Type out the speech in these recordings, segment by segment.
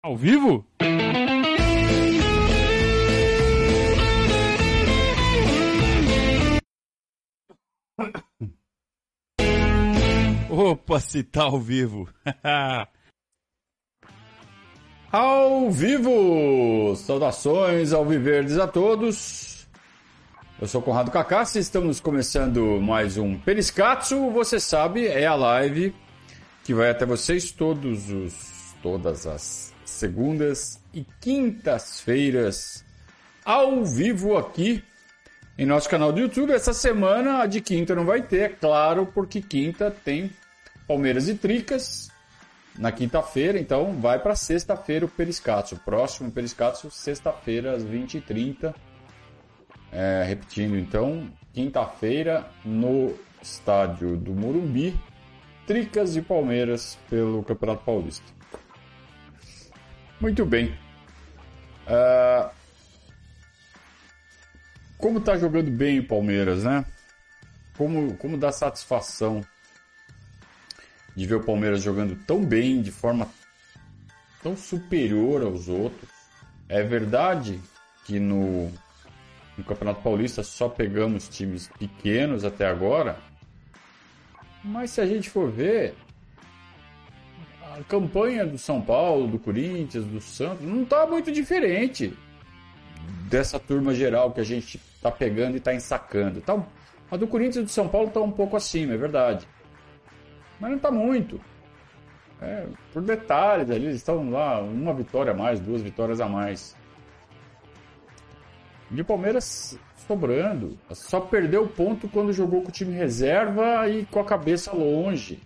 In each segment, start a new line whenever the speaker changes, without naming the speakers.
Ao vivo? Opa, se tá ao vivo.
ao vivo! Saudações ao Viverdes a todos. Eu sou Conrado Cacassi, estamos começando mais um Periscatso. Você sabe, é a live que vai até vocês todos os, todas as segundas e quintas-feiras ao vivo aqui em nosso canal do YouTube. Essa semana a de quinta não vai ter, é claro, porque quinta tem Palmeiras e Tricas na quinta-feira, então vai para sexta-feira o Periscatso. Próximo Periscatso, sexta-feira, às 20h30. É, repetindo, então, quinta-feira no estádio do Morumbi, Tricas e Palmeiras pelo Campeonato Paulista. Muito bem. Uh, como tá jogando bem o Palmeiras, né? Como, como dá satisfação de ver o Palmeiras jogando tão bem, de forma tão superior aos outros. É verdade que no, no Campeonato Paulista só pegamos times pequenos até agora, mas se a gente for ver, a campanha do São Paulo, do Corinthians, do Santos, não está muito diferente dessa turma geral que a gente está pegando e está ensacando. Tá, a do Corinthians e do São Paulo está um pouco acima, é verdade. Mas não está muito. É, por detalhes ali, eles estão lá, uma vitória a mais, duas vitórias a mais. E o Palmeiras sobrando. Só perdeu ponto quando jogou com o time reserva e com a cabeça longe.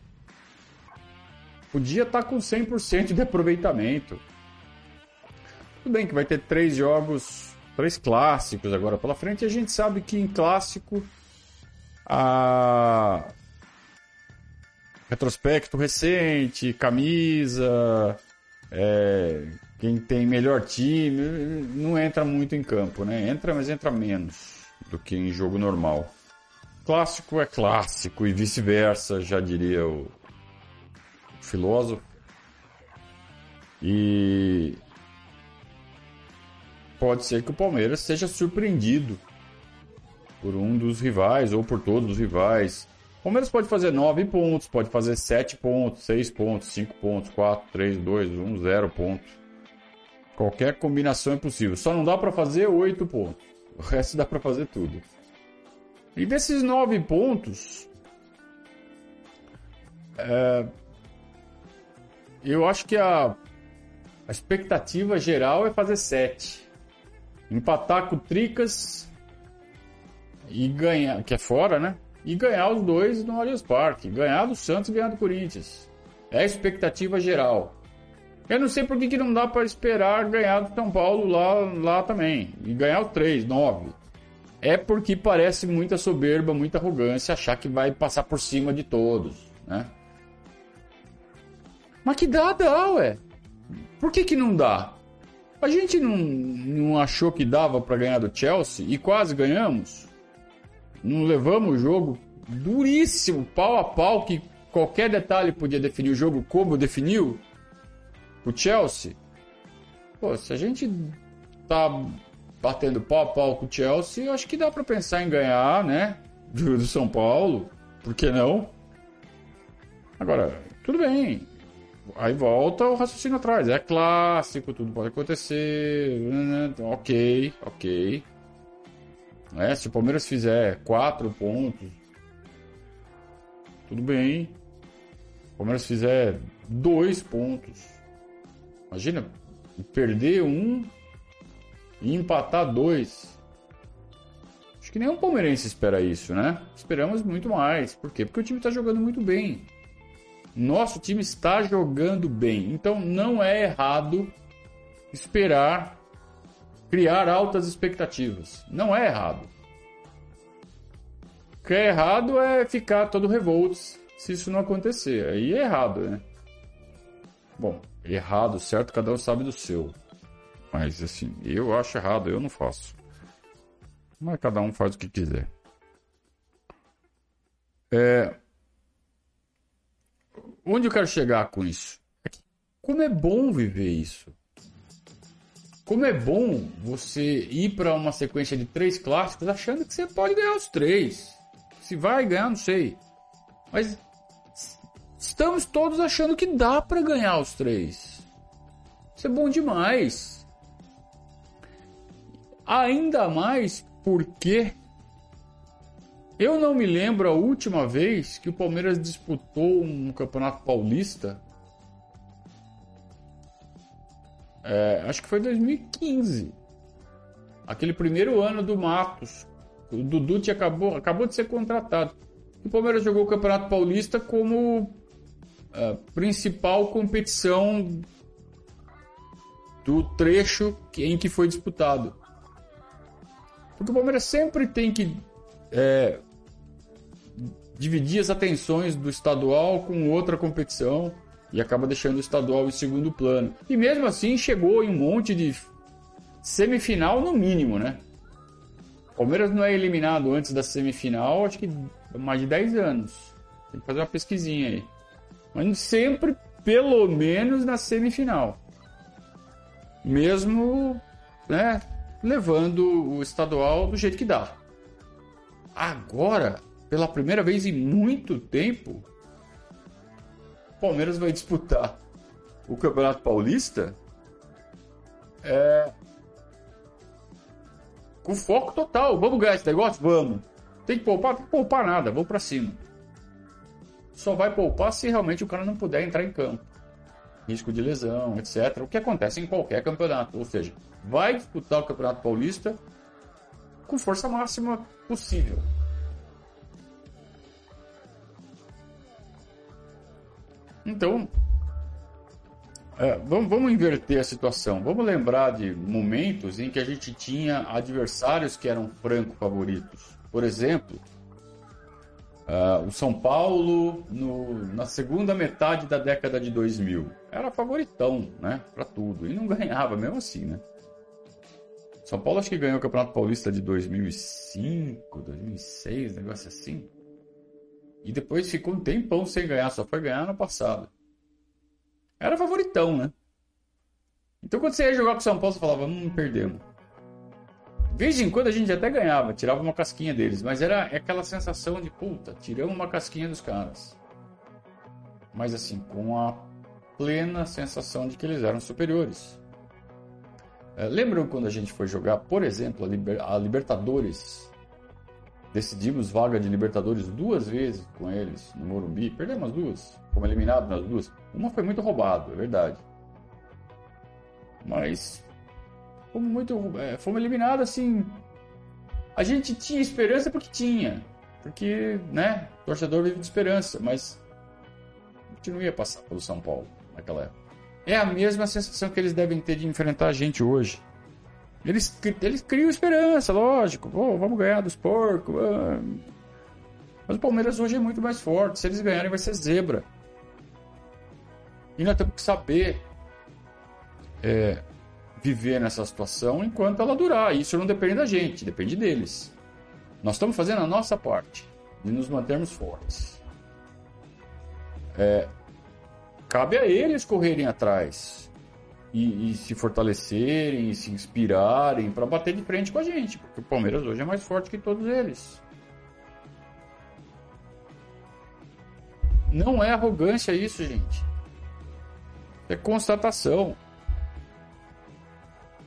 Podia estar tá com 100% de aproveitamento. Tudo bem que vai ter três jogos três clássicos agora pela frente. E a gente sabe que em clássico a retrospecto recente, camisa, é, quem tem melhor time não entra muito em campo, né? Entra, mas entra menos do que em jogo normal. Clássico é clássico e vice-versa, já diria o filósofo. E pode ser que o Palmeiras seja surpreendido por um dos rivais ou por todos os rivais. O Palmeiras pode fazer 9 pontos, pode fazer 7 pontos, 6 pontos, 5 pontos, 4, 3, 2, 1, 0 pontos. Qualquer combinação é possível. Só não dá para fazer 8 pontos. O resto dá para fazer tudo. E desses 9 pontos, é, eu acho que a, a expectativa geral é fazer 7 empatar com o Tricas e ganhar, que é fora, né? E ganhar os dois no Allianz Parque. Ganhar do Santos e ganhar do Corinthians. É a expectativa geral. Eu não sei por que, que não dá para esperar ganhar do São Paulo lá, lá também. E ganhar o 3, 9. É porque parece muita soberba, muita arrogância achar que vai passar por cima de todos, né? Mas que dá, dá, ué. Por que que não dá? A gente não, não achou que dava para ganhar do Chelsea e quase ganhamos? Não levamos o jogo duríssimo, pau a pau, que qualquer detalhe podia definir o jogo como definiu o Chelsea? Pô, se a gente tá batendo pau a pau com o Chelsea, acho que dá para pensar em ganhar, né? Do, do São Paulo. Por que não? Agora, tudo bem. Aí volta o raciocínio atrás. É clássico, tudo pode acontecer. Né? Ok, ok. É, se o Palmeiras fizer quatro pontos, tudo bem. O Palmeiras fizer dois pontos, imagina perder um e empatar dois. Acho que nenhum palmeirense espera isso, né? Esperamos muito mais. Por quê? Porque o time está jogando muito bem. Nosso time está jogando bem, então não é errado esperar criar altas expectativas. Não é errado. O que é errado é ficar todo revolto se isso não acontecer. Aí é errado, né? Bom, errado, certo, cada um sabe do seu. Mas assim, eu acho errado, eu não faço. Mas cada um faz o que quiser. É, onde eu quero chegar com isso? É como é bom viver isso. como é bom você ir para uma sequência de três clássicos achando que você pode ganhar os três. Se vai ganhar, não sei. Mas estamos todos achando que dá para ganhar os três. Isso é bom demais. Ainda mais porque eu não me lembro a última vez que o Palmeiras disputou um Campeonato Paulista. É, acho que foi 2015. Aquele primeiro ano do Matos. O Dudu acabou, acabou de ser contratado. O Palmeiras jogou o Campeonato Paulista como é, principal competição do trecho em que foi disputado. Porque o Palmeiras sempre tem que é, dividir as atenções do estadual com outra competição e acaba deixando o estadual em segundo plano. E mesmo assim chegou em um monte de semifinal no mínimo, né? O Palmeiras não é eliminado antes da semifinal, acho que mais de 10 anos. Tem que fazer uma pesquisinha aí. Mas sempre, pelo menos, na semifinal. Mesmo, né, levando o estadual do jeito que dá. Agora, pela primeira vez em muito tempo, o Palmeiras vai disputar o Campeonato Paulista é, com foco total. Vamos ganhar esse negócio? Vamos. Tem que poupar? Tem que poupar nada. Vamos para cima. Só vai poupar se realmente o cara não puder entrar em campo. Risco de lesão, etc. O que acontece em qualquer campeonato. Ou seja, vai disputar o Campeonato Paulista com força máxima possível. Então, é, vamos, vamos, inverter a situação. Vamos lembrar de momentos em que a gente tinha adversários que eram franco favoritos. Por exemplo, uh, o São Paulo no, na segunda metade da década de 2000 era favoritão, né, para tudo e não ganhava mesmo assim, né? São Paulo acho que ganhou o Campeonato Paulista de 2005, 2006, negócio assim. E depois ficou um tempão sem ganhar, só foi ganhar no passado. Era favoritão, né? Então quando você ia jogar com o São Paulo, você falava, hum, perdemos. De vez em quando a gente até ganhava, tirava uma casquinha deles, mas era aquela sensação de, puta, tiramos uma casquinha dos caras. Mas assim, com a plena sensação de que eles eram superiores. É, lembram quando a gente foi jogar, por exemplo, a, Liber a Libertadores Decidimos vaga de Libertadores duas vezes com eles no Morumbi. Perdemos as duas. Fomos eliminados nas duas. Uma foi muito roubado, é verdade. Mas fomos muito. É, fomos eliminados assim. A gente tinha esperança porque tinha. Porque, né? Torcedor vive de esperança. Mas a gente não ia passar pelo São Paulo naquela época. É a mesma sensação que eles devem ter de enfrentar a gente hoje. Eles, eles criam esperança, lógico. Vamos ganhar dos porcos. Mas o Palmeiras hoje é muito mais forte. Se eles ganharem, vai ser zebra. E nós temos que saber é, viver nessa situação enquanto ela durar. Isso não depende da gente, depende deles. Nós estamos fazendo a nossa parte de nos mantermos fortes. É, cabe a eles correrem atrás e, e se fortalecerem, e se inspirarem para bater de frente com a gente, porque o Palmeiras hoje é mais forte que todos eles. Não é arrogância isso, gente. É constatação.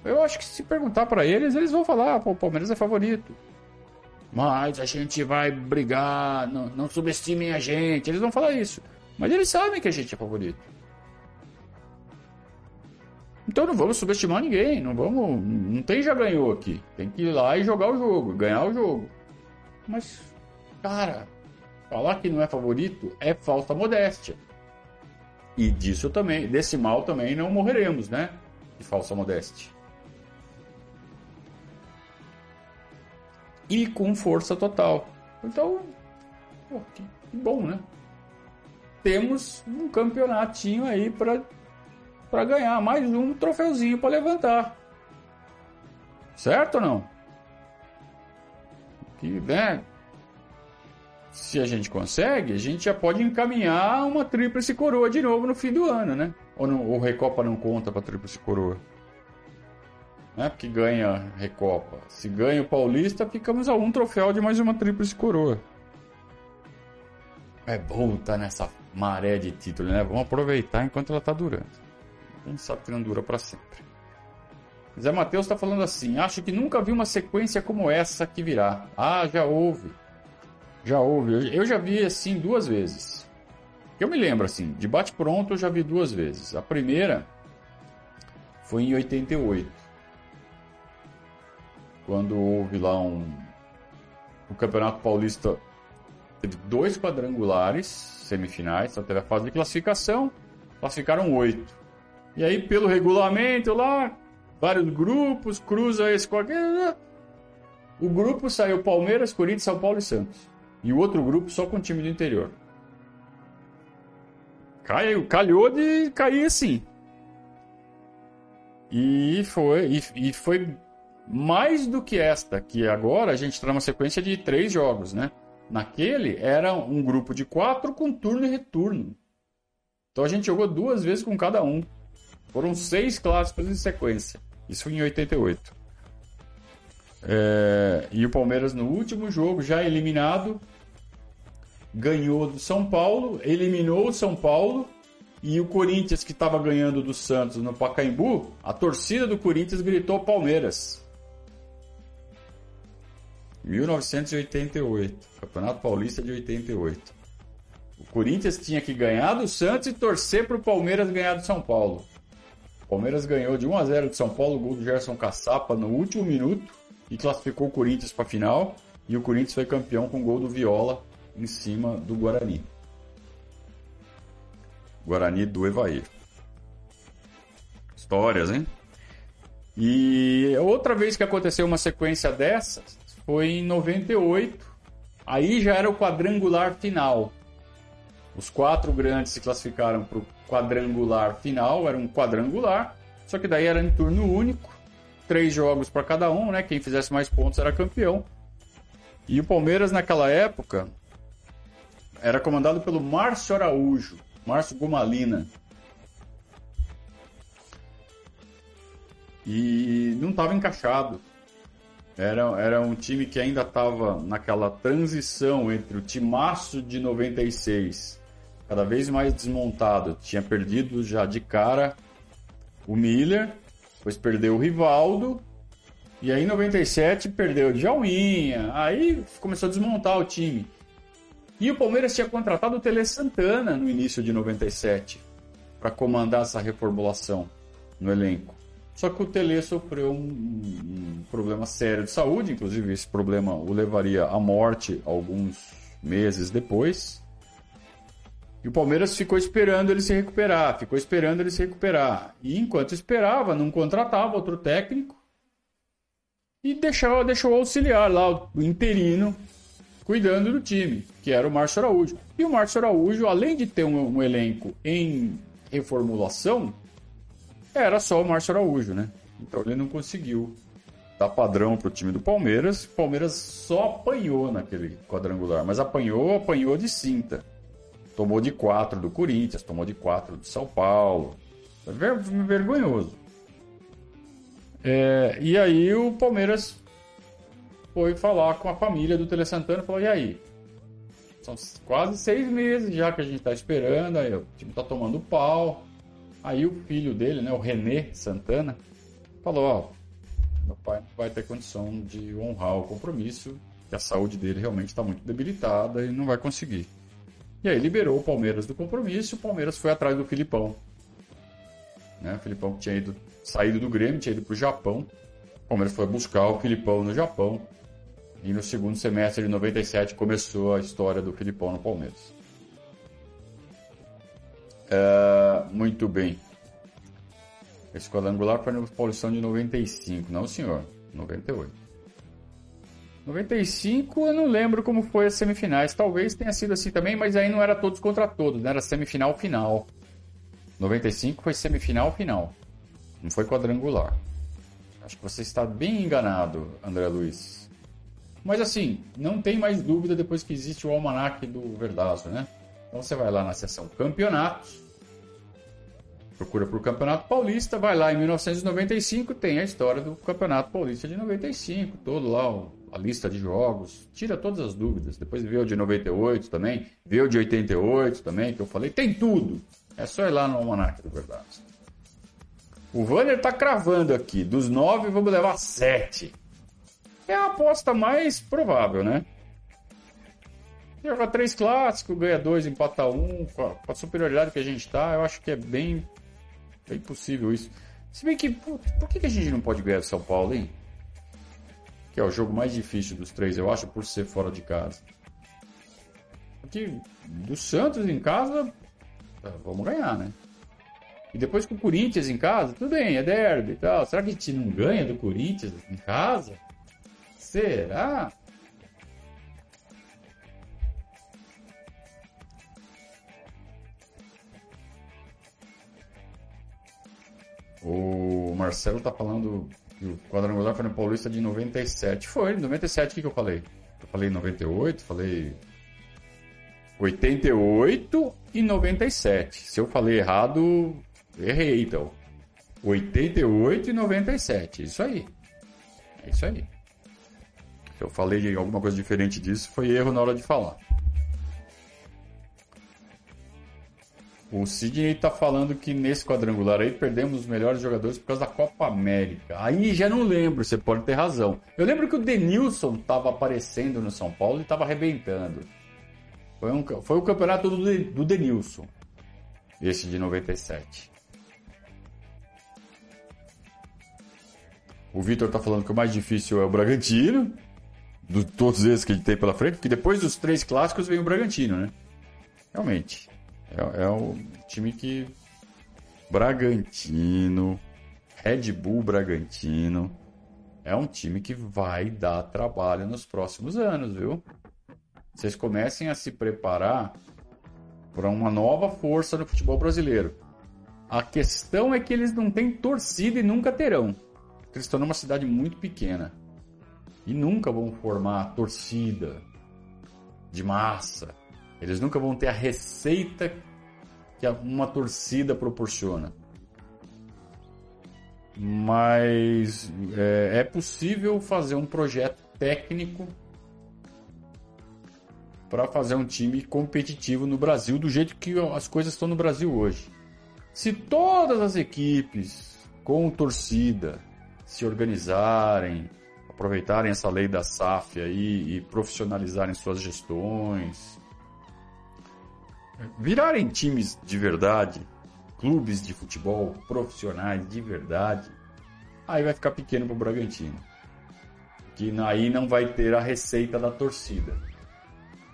Eu acho que se perguntar para eles, eles vão falar: o Palmeiras é favorito. Mas a gente vai brigar, não, não subestimem a gente. Eles vão falar isso. Mas eles sabem que a gente é favorito. Então não vamos subestimar ninguém, não vamos, não tem já ganhou aqui. Tem que ir lá e jogar o jogo, ganhar o jogo. Mas, cara, falar que não é favorito é falta modéstia. E disso também, desse mal também não morreremos, né? De falsa modéstia. E com força total. Então, pô, que, que bom, né? Temos um campeonatinho aí para para ganhar mais um troféuzinho para levantar. Certo ou não? Que, né? Se a gente consegue, a gente já pode encaminhar uma tríplice coroa de novo no fim do ano, né? Ou não, Recopa não conta para tríplice coroa? né? Porque ganha Recopa. Se ganha o Paulista, ficamos a um troféu de mais uma tríplice coroa. É bom estar nessa maré de título, né? Vamos aproveitar enquanto ela está durando. A gente sabe que não dura para sempre. Zé Matheus está falando assim: acho que nunca vi uma sequência como essa que virá. Ah, já houve. Já houve. Eu já vi assim duas vezes. Eu me lembro assim, de bate pronto eu já vi duas vezes. A primeira foi em 88. Quando houve lá um. O Campeonato Paulista teve dois quadrangulares semifinais, então teve a fase de classificação, classificaram oito. E aí, pelo regulamento lá, vários grupos, cruza esse qualquer. O grupo saiu Palmeiras, Corinthians, São Paulo e Santos. E o outro grupo só com o time do interior. Caiu, calhou de cair assim. E foi, e, e, foi mais do que esta, que agora a gente está numa sequência de três jogos, né? Naquele era um grupo de quatro com turno e retorno. Então a gente jogou duas vezes com cada um. Foram seis clássicos em sequência. Isso em 88. É, e o Palmeiras no último jogo, já eliminado, ganhou do São Paulo, eliminou o São Paulo e o Corinthians que estava ganhando do Santos no Pacaembu, a torcida do Corinthians gritou Palmeiras. 1988, Campeonato Paulista de 88. O Corinthians tinha que ganhar do Santos e torcer para o Palmeiras ganhar do São Paulo. Palmeiras ganhou de 1 a 0 do São Paulo, gol do Gerson Caçapa no último minuto e classificou o Corinthians para a final. E o Corinthians foi campeão com gol do Viola em cima do Guarani. Guarani do Evair. Histórias, hein? E outra vez que aconteceu uma sequência dessas foi em 98. Aí já era o quadrangular final. Os quatro grandes se classificaram para o quadrangular final, era um quadrangular, só que daí era em turno único, três jogos para cada um, né? Quem fizesse mais pontos era campeão. E o Palmeiras naquela época era comandado pelo Márcio Araújo, Márcio Gomalina. E não estava encaixado. Era, era um time que ainda estava naquela transição entre o timaço de 96, cada vez mais desmontado. Tinha perdido já de cara o Miller, depois perdeu o Rivaldo, e aí em 97 perdeu o Djalminha, aí começou a desmontar o time. E o Palmeiras tinha contratado o Tele Santana no início de 97 para comandar essa reformulação no elenco. Só que o Tele sofreu um, um, problema sério de saúde, inclusive esse problema o levaria à morte alguns meses depois. E o Palmeiras ficou esperando ele se recuperar, ficou esperando ele se recuperar. E enquanto esperava, não contratava outro técnico e deixou, deixou o auxiliar lá, o interino, cuidando do time, que era o Márcio Araújo. E o Márcio Araújo, além de ter um, um elenco em reformulação, era só o Márcio Araújo, né? Então ele não conseguiu dar padrão para o time do Palmeiras. O Palmeiras só apanhou naquele quadrangular, mas apanhou, apanhou de cinta. Tomou de quatro do Corinthians, tomou de quatro do São Paulo. Ver, vergonhoso. É, e aí o Palmeiras foi falar com a família do Tele Santana e falou: e aí? São quase seis meses já que a gente está esperando, aí o time está tomando pau. Aí o filho dele, né, o René Santana, falou: Ó, meu pai não vai ter condição de honrar o compromisso, que a saúde dele realmente está muito debilitada e não vai conseguir. E aí liberou o Palmeiras do compromisso o Palmeiras foi atrás do Filipão. Né? O Filipão tinha ido, saído do Grêmio, tinha ido para o Japão. O Palmeiras foi buscar o Filipão no Japão. E no segundo semestre de 97 começou a história do Filipão no Palmeiras. Uh, muito bem. Esse quadrangular foi na Paulistão de 95. Não, senhor. 98. 95 eu não lembro como foi as semifinais. Talvez tenha sido assim também, mas aí não era todos contra todos, né? Era semifinal final. 95 foi semifinal final. Não foi quadrangular. Acho que você está bem enganado, André Luiz. Mas assim, não tem mais dúvida depois que existe o almanac do Verdazo, né? Então você vai lá na seção campeonatos procura por Campeonato Paulista, vai lá em 1995, tem a história do Campeonato Paulista de 95, todo lá a lista de jogos, tira todas as dúvidas. Depois vê o de 98 também, vê o de 88 também, que eu falei, tem tudo. É só ir lá no Almanac do Verdade. O Vanner tá cravando aqui, dos nove vamos levar sete. É a aposta mais provável, né? Joga três clássicos, ganha dois, empata um, com a, superioridade que a gente tá, eu acho que é bem, bem possível isso. Se bem que, por, por que, a gente não pode ganhar do São Paulo, hein? Que é o jogo mais difícil dos três, eu acho, por ser fora de casa. Porque do Santos em casa, tá, vamos ganhar, né? E depois com o Corinthians em casa, tudo bem, é derby e tal. Será que a gente não ganha do Corinthians em casa? Será? O Marcelo tá falando o quadrangular foi no Paulista de 97. Foi, 97 o que, que eu falei? Eu falei 98, falei 88 e 97. Se eu falei errado, errei então. 88 e 97. Isso aí. É isso aí. Se eu falei alguma coisa diferente disso, foi erro na hora de falar. O Sidney está falando que nesse quadrangular aí perdemos os melhores jogadores por causa da Copa América. Aí já não lembro, você pode ter razão. Eu lembro que o Denilson estava aparecendo no São Paulo e estava arrebentando. Foi, um, foi o campeonato do, do Denilson, esse de 97. O Vitor está falando que o mais difícil é o Bragantino, de todos esses que ele tem pela frente, porque depois dos três clássicos vem o Bragantino, né? Realmente. É, é o time que. Bragantino, Red Bull Bragantino, é um time que vai dar trabalho nos próximos anos, viu? Vocês comecem a se preparar para uma nova força no futebol brasileiro. A questão é que eles não têm torcida e nunca terão. Eles estão numa cidade muito pequena. E nunca vão formar torcida de massa. Eles nunca vão ter a receita que uma torcida proporciona. Mas é, é possível fazer um projeto técnico para fazer um time competitivo no Brasil do jeito que as coisas estão no Brasil hoje. Se todas as equipes com torcida se organizarem, aproveitarem essa lei da SAF aí e profissionalizarem suas gestões, virarem times de verdade, clubes de futebol profissionais de verdade, aí vai ficar pequeno para o Bragantino. Que aí não vai ter a receita da torcida,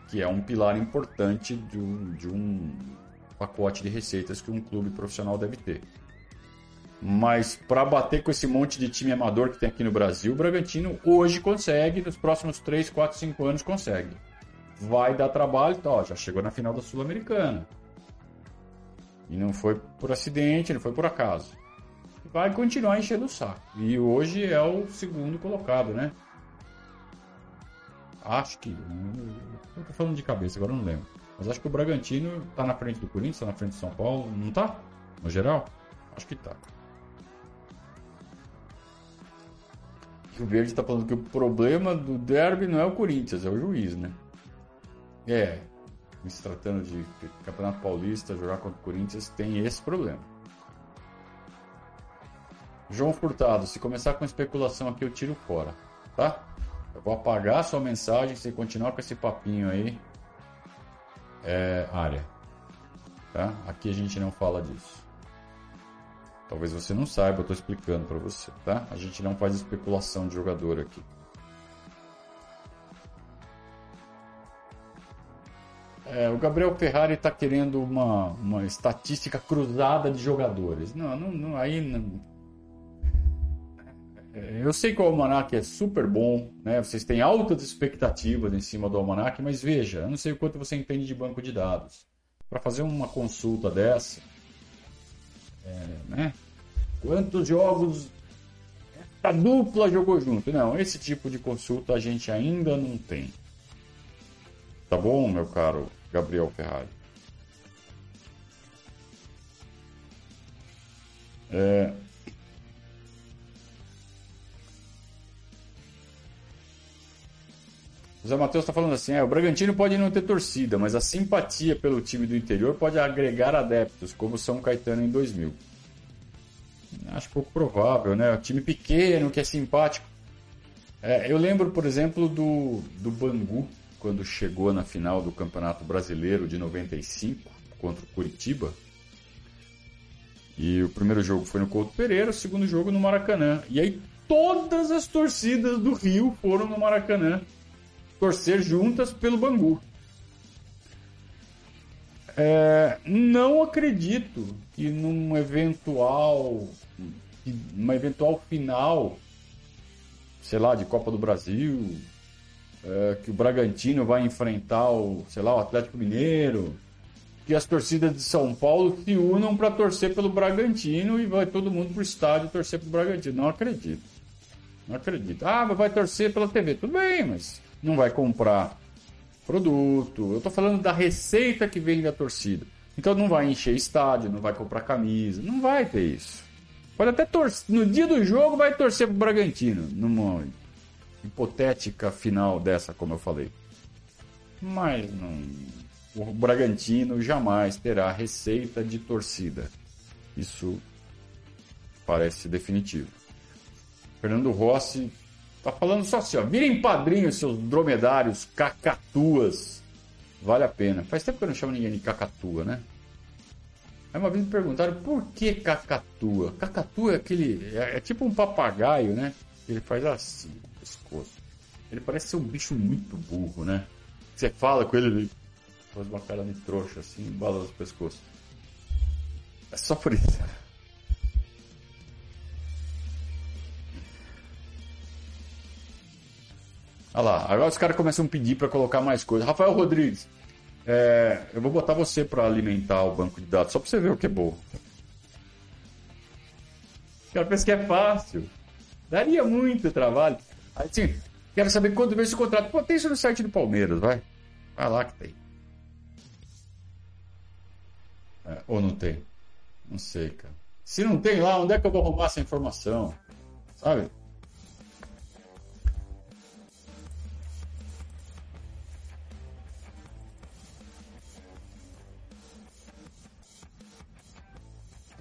que é um pilar importante de um, de um pacote de receitas que um clube profissional deve ter. Mas para bater com esse monte de time amador que tem aqui no Brasil, o Bragantino hoje consegue, nos próximos 3, 4, 5 anos consegue vai dar trabalho, então, ó, já chegou na final da Sul-Americana. E não foi por acidente, não foi por acaso. Vai continuar enchendo o saco. E hoje é o segundo colocado, né? Acho que. Eu tô falando de cabeça, agora não lembro. Mas acho que o Bragantino tá na frente do Corinthians, tá na frente do São Paulo. Não tá? No geral? Acho que tá. o Verde tá falando que o problema do derby não é o Corinthians, é o juiz, né? É, se tratando de Campeonato Paulista, jogar contra o Corinthians, tem esse problema. João Furtado, se começar com especulação aqui, eu tiro fora, tá? Eu vou apagar a sua mensagem se continuar com esse papinho aí. É área. Tá? Aqui a gente não fala disso. Talvez você não saiba, eu estou explicando para você, tá? A gente não faz especulação de jogador aqui. É, o Gabriel Ferrari está querendo uma, uma estatística cruzada de jogadores. Não, não, não aí não. É, eu sei que o Almanac é super bom, né? Vocês têm altas expectativas em cima do Almanac, mas veja, eu não sei o quanto você entende de banco de dados. Para fazer uma consulta dessa, é, né? Quantos jogos a dupla jogou junto? Não, esse tipo de consulta a gente ainda não tem. Tá bom, meu caro Gabriel Ferrari. É... O Zé Matheus está falando assim: é, o Bragantino pode não ter torcida, mas a simpatia pelo time do interior pode agregar adeptos, como São Caetano em 2000. Acho pouco provável, né? O time pequeno que é simpático. É, eu lembro, por exemplo, do, do Bangu, quando chegou na final do Campeonato Brasileiro de 95 contra o Curitiba. E o primeiro jogo foi no Couto Pereira, o segundo jogo no Maracanã. E aí todas as torcidas do Rio foram no Maracanã torcer juntas pelo Bangu. É, não acredito que num eventual, uma eventual final, sei lá, de Copa do Brasil, é, que o Bragantino vai enfrentar o, sei lá, o Atlético Mineiro, que as torcidas de São Paulo se unam para torcer pelo Bragantino e vai todo mundo pro estádio torcer pelo Bragantino. Não acredito. Não acredito. Ah, mas vai torcer pela TV. Tudo bem, mas não vai comprar produto. Eu estou falando da receita que vem da torcida. Então não vai encher estádio, não vai comprar camisa, não vai ter isso. Pode até torcer, no dia do jogo vai torcer pro Bragantino, numa hipotética final dessa, como eu falei. Mas não, o Bragantino jamais terá receita de torcida. Isso parece definitivo. Fernando Rossi Tá falando só assim, ó. Virem padrinhos, seus dromedários, cacatuas. Vale a pena. Faz tempo que eu não chamo ninguém de cacatua, né? Aí uma vez me perguntaram por que cacatua. Cacatua é aquele. É, é tipo um papagaio, né? Ele faz assim, pescoço. Ele parece ser um bicho muito burro, né? Você fala com ele, ele faz uma cara de trouxa assim, balança o pescoço. É só por isso. Olha lá, agora os caras começam a pedir para colocar mais coisa. Rafael Rodrigues, é, eu vou botar você para alimentar o banco de dados, só para você ver o que é bom. O cara pensa que é fácil. Daria muito trabalho. Quero saber quanto vem esse contrato. Pô, tem isso no site do Palmeiras, vai. Vai lá que tem. É, ou não tem? Não sei, cara. Se não tem lá, onde é que eu vou arrumar essa informação? Sabe?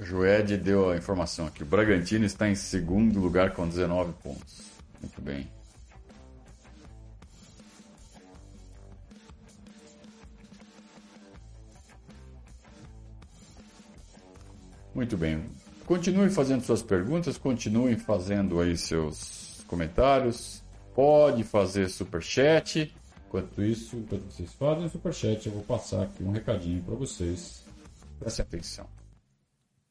Joed deu a informação aqui. O Bragantino está em segundo lugar com 19 pontos. Muito bem. Muito bem. Continue fazendo suas perguntas, continuem fazendo aí seus comentários. Pode fazer super chat. Enquanto isso, enquanto vocês fazem o super chat, eu vou passar aqui um recadinho para vocês. Preste atenção.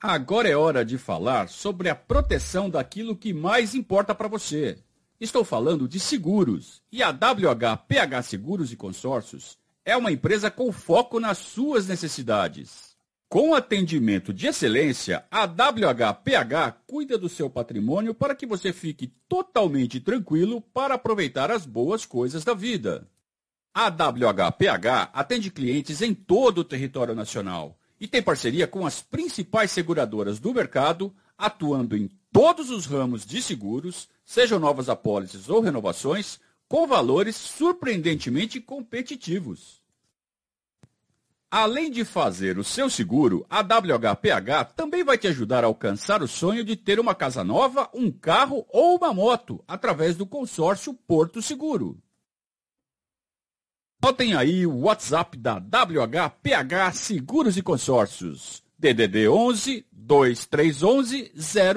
Agora é hora de falar sobre a proteção daquilo que mais importa para você. Estou falando de seguros. E a WHPH Seguros e Consórcios é uma empresa com foco nas suas necessidades. Com atendimento de excelência, a WHPH cuida do seu patrimônio para que você fique totalmente tranquilo para aproveitar as boas coisas da vida. A WHPH atende clientes em todo o território nacional e tem parceria com as principais seguradoras do mercado, atuando em todos os ramos de seguros, sejam novas apólices ou renovações, com valores surpreendentemente competitivos. Além de fazer o seu seguro, a WHPH também vai te ajudar a alcançar o sonho de ter uma casa nova, um carro ou uma moto, através do consórcio Porto Seguro. Notem aí o WhatsApp da WHPH Seguros e Consórcios. DDD 11 2311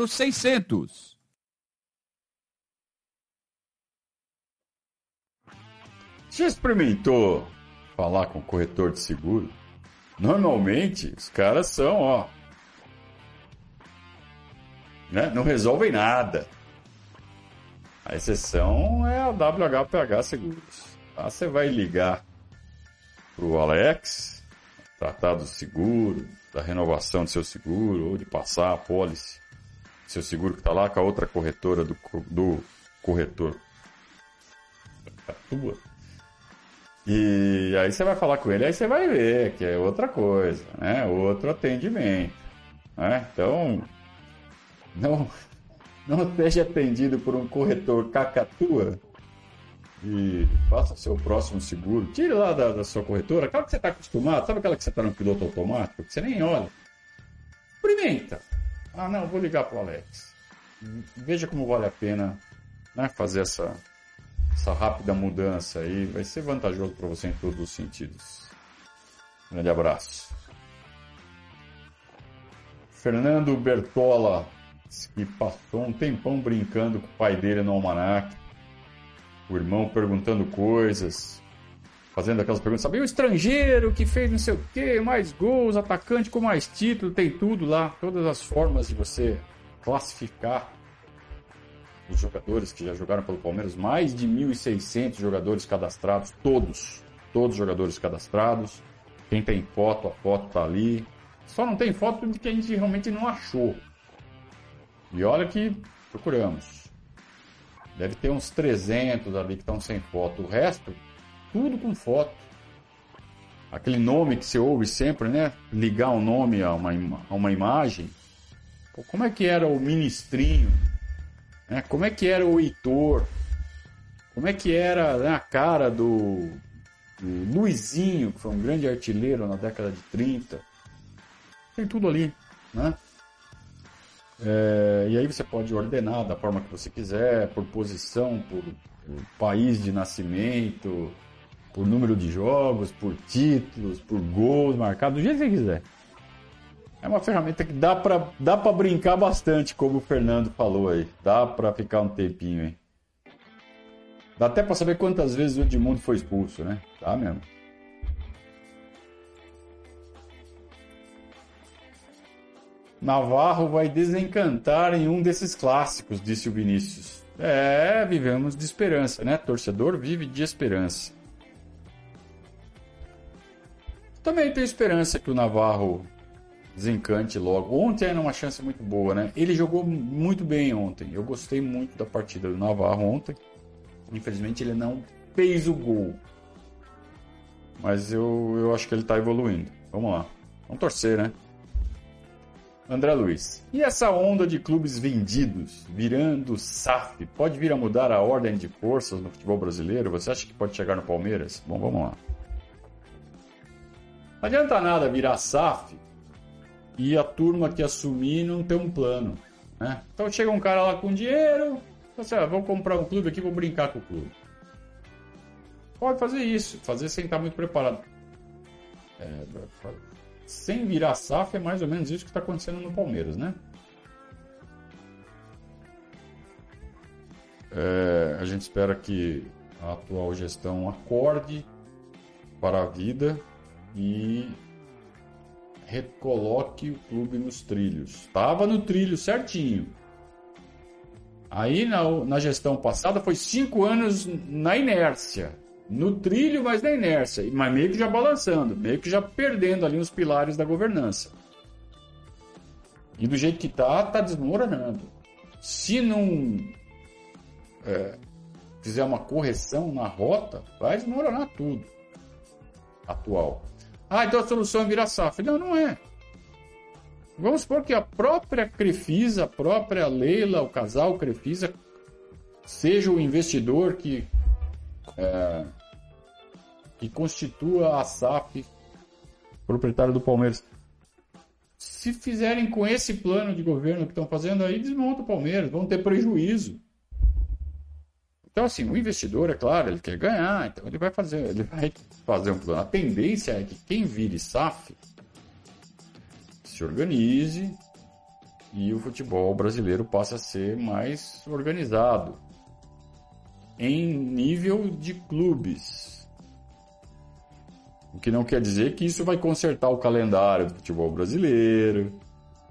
0600.
Já experimentou falar com o corretor de seguro? Normalmente, os caras são, ó. Né? Não resolvem nada. A exceção é a WHPH Seguros. Tá? Você vai ligar para o Alex, tratar do seguro, da renovação do seu seguro, ou de passar a pólice seu seguro que está lá com a outra corretora do, do corretor. A tua. E aí você vai falar com ele, aí você vai ver que é outra coisa, né? Outro atendimento. Né? Então, não, não seja atendido por um corretor cacatua e faça seu próximo seguro. Tire lá da, da sua corretora, aquela que você está acostumado, sabe aquela que você está no piloto automático, que você nem olha. Experimenta. Ah, não, vou ligar para o Alex. Veja como vale a pena né, fazer essa, essa rápida mudança aí. Vai ser vantajoso para você em todos os sentidos. Grande abraço. Fernando Bertola, que passou um tempão brincando com o pai dele no almanac. O irmão perguntando coisas, fazendo aquelas perguntas. Sabe o estrangeiro que fez não sei o quê, mais gols, atacante com mais título, tem tudo lá. Todas as formas de você classificar os jogadores que já jogaram pelo Palmeiras. Mais de 1.600 jogadores cadastrados, todos. Todos os jogadores cadastrados. Quem tem foto, a foto tá ali. Só não tem foto de que a gente realmente não achou. E olha que procuramos. Deve ter uns 300 ali que estão sem foto. O resto, tudo com foto. Aquele nome que você ouve sempre, né? Ligar um nome a uma, a uma imagem. Pô, como é que era o ministrinho? Né? Como é que era o Heitor? Como é que era né, a cara do, do Luizinho, que foi um grande artilheiro na década de 30? Tem tudo ali, né? É, e aí você pode ordenar da forma que você quiser, por posição, por, por, país de nascimento, por número de jogos, por títulos, por gols marcados, do jeito que você quiser. É uma ferramenta que dá para dá pra brincar bastante, como o Fernando falou aí. Dá para ficar um tempinho aí. Dá até para saber quantas vezes o Edmundo foi expulso, né? Tá mesmo. Navarro vai desencantar em um desses clássicos, disse o Vinícius. É, vivemos de esperança, né? Torcedor vive de esperança. Também tenho esperança que o Navarro desencante logo. Ontem era uma chance muito boa, né? Ele jogou muito bem ontem. Eu gostei muito da partida do Navarro ontem. Infelizmente ele não fez o gol. Mas eu, eu acho que ele está evoluindo. Vamos lá. Vamos torcer, né? André Luiz. E essa onda de clubes vendidos virando SAF pode vir a mudar a ordem de forças no futebol brasileiro? Você acha que pode chegar no Palmeiras? Bom, vamos lá. Não adianta nada virar SAF e a turma que assumir não ter um plano. Né? Então chega um cara lá com dinheiro, você, assim, ah, vou comprar um clube aqui, vou brincar com o clube. Pode fazer isso, fazer sem estar muito preparado. É, sem virar SAF é mais ou menos isso que está acontecendo no Palmeiras, né? É, a gente espera que a atual gestão acorde para a vida e recoloque o clube nos trilhos. Estava no trilho certinho. Aí na, na gestão passada foi cinco anos na inércia no trilho, mas na inércia, mas meio que já balançando, meio que já perdendo ali os pilares da governança. E do jeito que tá, tá desmoronando. Se não é, fizer uma correção na rota, vai desmoronar tudo. Atual. Ah, então a solução é virar SAF. Não, não é. Vamos supor que a própria Crefisa, a própria Leila, o casal Crefisa, seja o investidor que é, que constitua a SAF, proprietário do Palmeiras. Se fizerem com esse plano de governo que estão fazendo aí, desmonta o Palmeiras, vão ter prejuízo. Então, assim, o investidor, é claro, ele quer ganhar, então ele vai fazer, ele vai fazer um plano. A tendência é que quem vire SAF se organize e o futebol brasileiro passe a ser mais organizado em nível de clubes. Que não quer dizer que isso vai consertar o calendário do futebol brasileiro,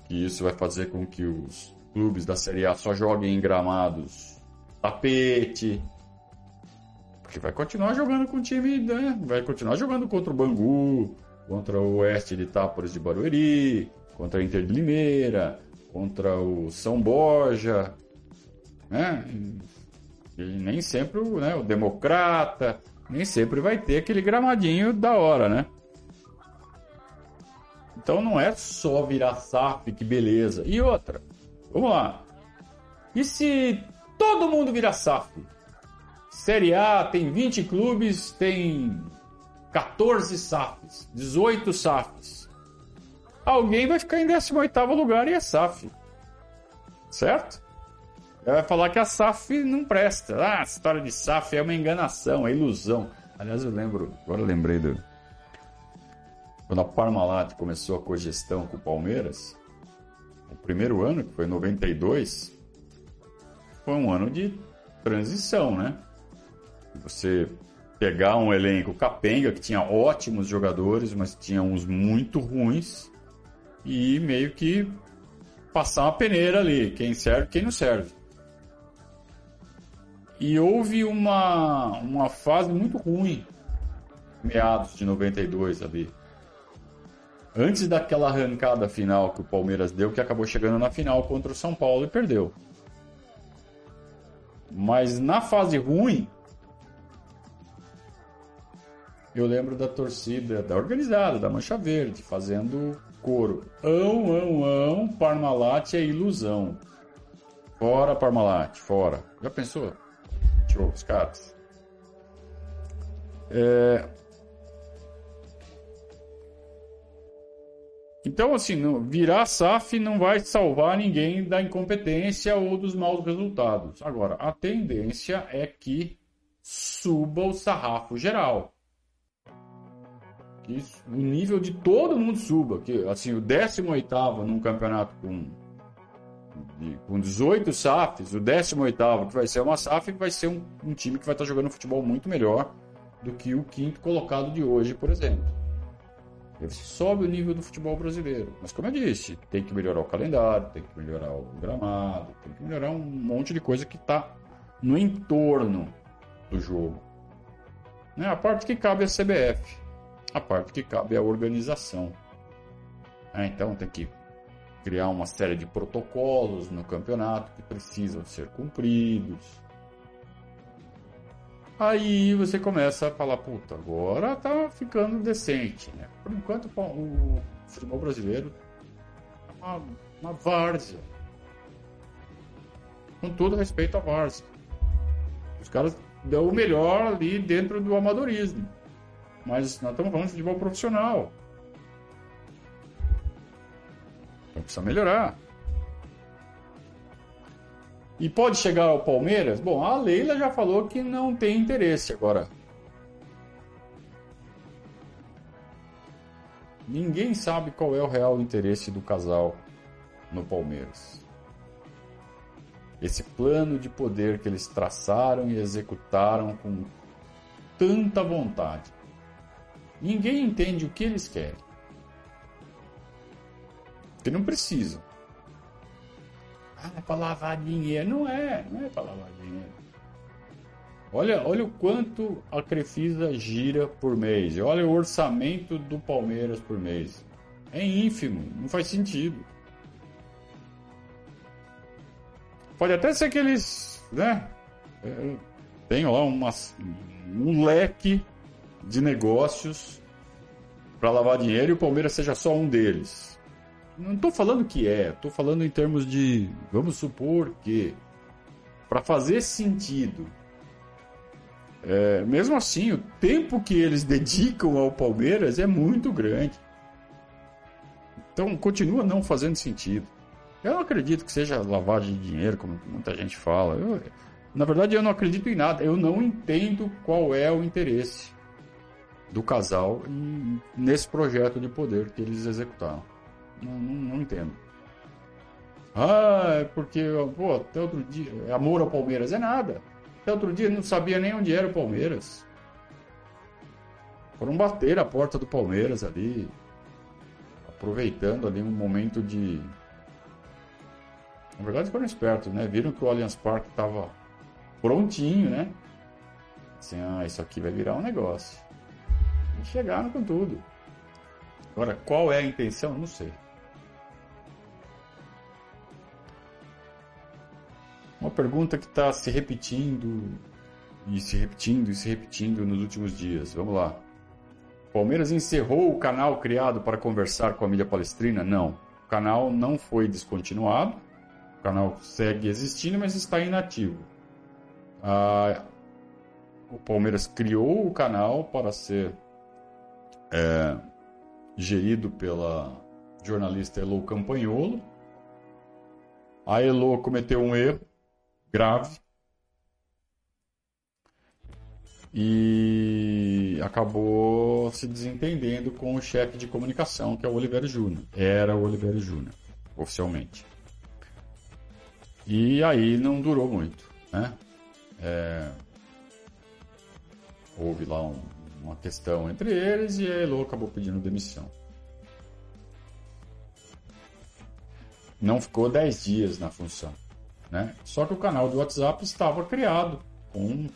que isso vai fazer com que os clubes da Série A só joguem em gramados tapete. Porque vai continuar jogando com o time, né? Vai continuar jogando contra o Bangu, contra o Oeste de Itápolis de Barueri, contra a Inter de Limeira, contra o São Borja, né? E nem sempre né, o democrata, nem sempre vai ter aquele gramadinho da hora, né? Então não é só virar SAF, que beleza. E outra, Vamos lá. E se todo mundo virar SAF? Série A tem 20 clubes, tem 14 SAFs, 18 SAFs. Alguém vai ficar em 18º lugar e é SAF. Certo? Vai falar que a SAF não presta. Ah, a história de SAF é uma enganação, é ilusão. Aliás, eu lembro, agora eu lembrei do. Quando a Parmalat começou a cogestão com o Palmeiras, o primeiro ano, que foi 92, foi um ano de transição, né? Você pegar um elenco capenga, que tinha ótimos jogadores, mas tinha uns muito ruins, e meio que passar uma peneira ali, quem serve quem não serve. E houve uma, uma fase muito ruim, meados de 92 ali. Antes daquela arrancada final que o Palmeiras deu, que acabou chegando na final contra o São Paulo e perdeu. Mas na fase ruim, eu lembro da torcida, da organizada, da Mancha Verde, fazendo coro. Ão, ão, ão, Parmalat é ilusão. Fora Parmalat, fora. Já pensou? Tirou os caras. É... Então, assim, virar SAF não vai salvar ninguém da incompetência ou dos maus resultados. Agora, a tendência é que suba o sarrafo geral. Que o nível de todo mundo suba. Que, assim, o 18 num campeonato com com 18 SAFs, o 18 que vai ser uma SAF, vai ser um, um, time que vai estar jogando futebol muito melhor do que o quinto colocado de hoje, por exemplo. Ele sobe o nível do futebol brasileiro. Mas como eu disse, tem que melhorar o calendário, tem que melhorar o gramado, tem que melhorar um monte de coisa que está no entorno do jogo. Né? A parte que cabe é a CBF, a parte que cabe é a organização. É, então tem que criar uma série de protocolos no campeonato que precisam ser cumpridos. Aí você começa a falar, puta, agora tá ficando decente, né? Por enquanto o futebol brasileiro é uma, uma várzea. Com todo respeito à várzea. Os caras dão o melhor ali dentro do amadorismo. Mas nós estamos falando de futebol profissional. Então precisa melhorar. E pode chegar ao Palmeiras? Bom, a Leila já falou que não tem interesse agora. Ninguém sabe qual é o real interesse do casal no Palmeiras. Esse plano de poder que eles traçaram e executaram com tanta vontade. Ninguém entende o que eles querem. Porque não precisa. Ah, é para lavar dinheiro. Não é, não é para lavar dinheiro. Olha, olha o quanto a Crefisa gira por mês. Olha o orçamento do Palmeiras por mês. É ínfimo, não faz sentido. Pode até ser que eles, né, é, tenham lá umas, um leque de negócios para lavar dinheiro e o Palmeiras seja só um deles. Não estou falando que é, estou falando em termos de. Vamos supor que. Para fazer sentido. É, mesmo assim, o tempo que eles dedicam ao Palmeiras é muito grande. Então, continua não fazendo sentido. Eu não acredito que seja lavagem de dinheiro, como muita gente fala. Eu, na verdade, eu não acredito em nada. Eu não entendo qual é o interesse do casal nesse projeto de poder que eles executaram. Não, não, não entendo. Ah, é porque, pô, até outro dia. É amor ao Palmeiras é nada. Até outro dia não sabia nem onde era o Palmeiras. Foram bater a porta do Palmeiras ali. Aproveitando ali um momento de. Na verdade foram espertos, né? Viram que o Allianz Parque estava prontinho, né? Assim, ah, isso aqui vai virar um negócio. E chegaram com tudo. Agora, qual é a intenção? Não sei. Uma pergunta que está se repetindo e se repetindo e se repetindo nos últimos dias. Vamos lá. Palmeiras encerrou o canal criado para conversar com a mídia palestrina? Não. O canal não foi descontinuado. O canal segue existindo, mas está inativo. Ah, o Palmeiras criou o canal para ser é, gerido pela jornalista Elo Campagnolo. A Elo cometeu um erro grave e acabou se desentendendo com o chefe de comunicação, que é o Oliveira Júnior. Era o Oliveira Júnior, oficialmente. E aí não durou muito, né? É... Houve lá um, uma questão entre eles e a Elo acabou pedindo demissão. Não ficou 10 dias na função. Né? Só que o canal do WhatsApp estava criado com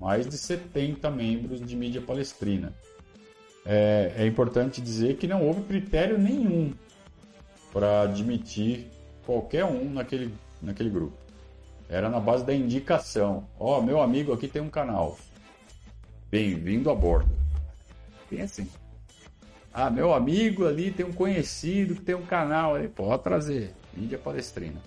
mais de 70 membros de mídia palestrina. É, é importante dizer que não houve critério nenhum para admitir qualquer um naquele, naquele grupo. Era na base da indicação. Ó, oh, meu amigo aqui tem um canal. Bem-vindo a bordo. Bem assim. Ah, meu amigo ali tem um conhecido que tem um canal. Ele pode trazer. Mídia palestrina.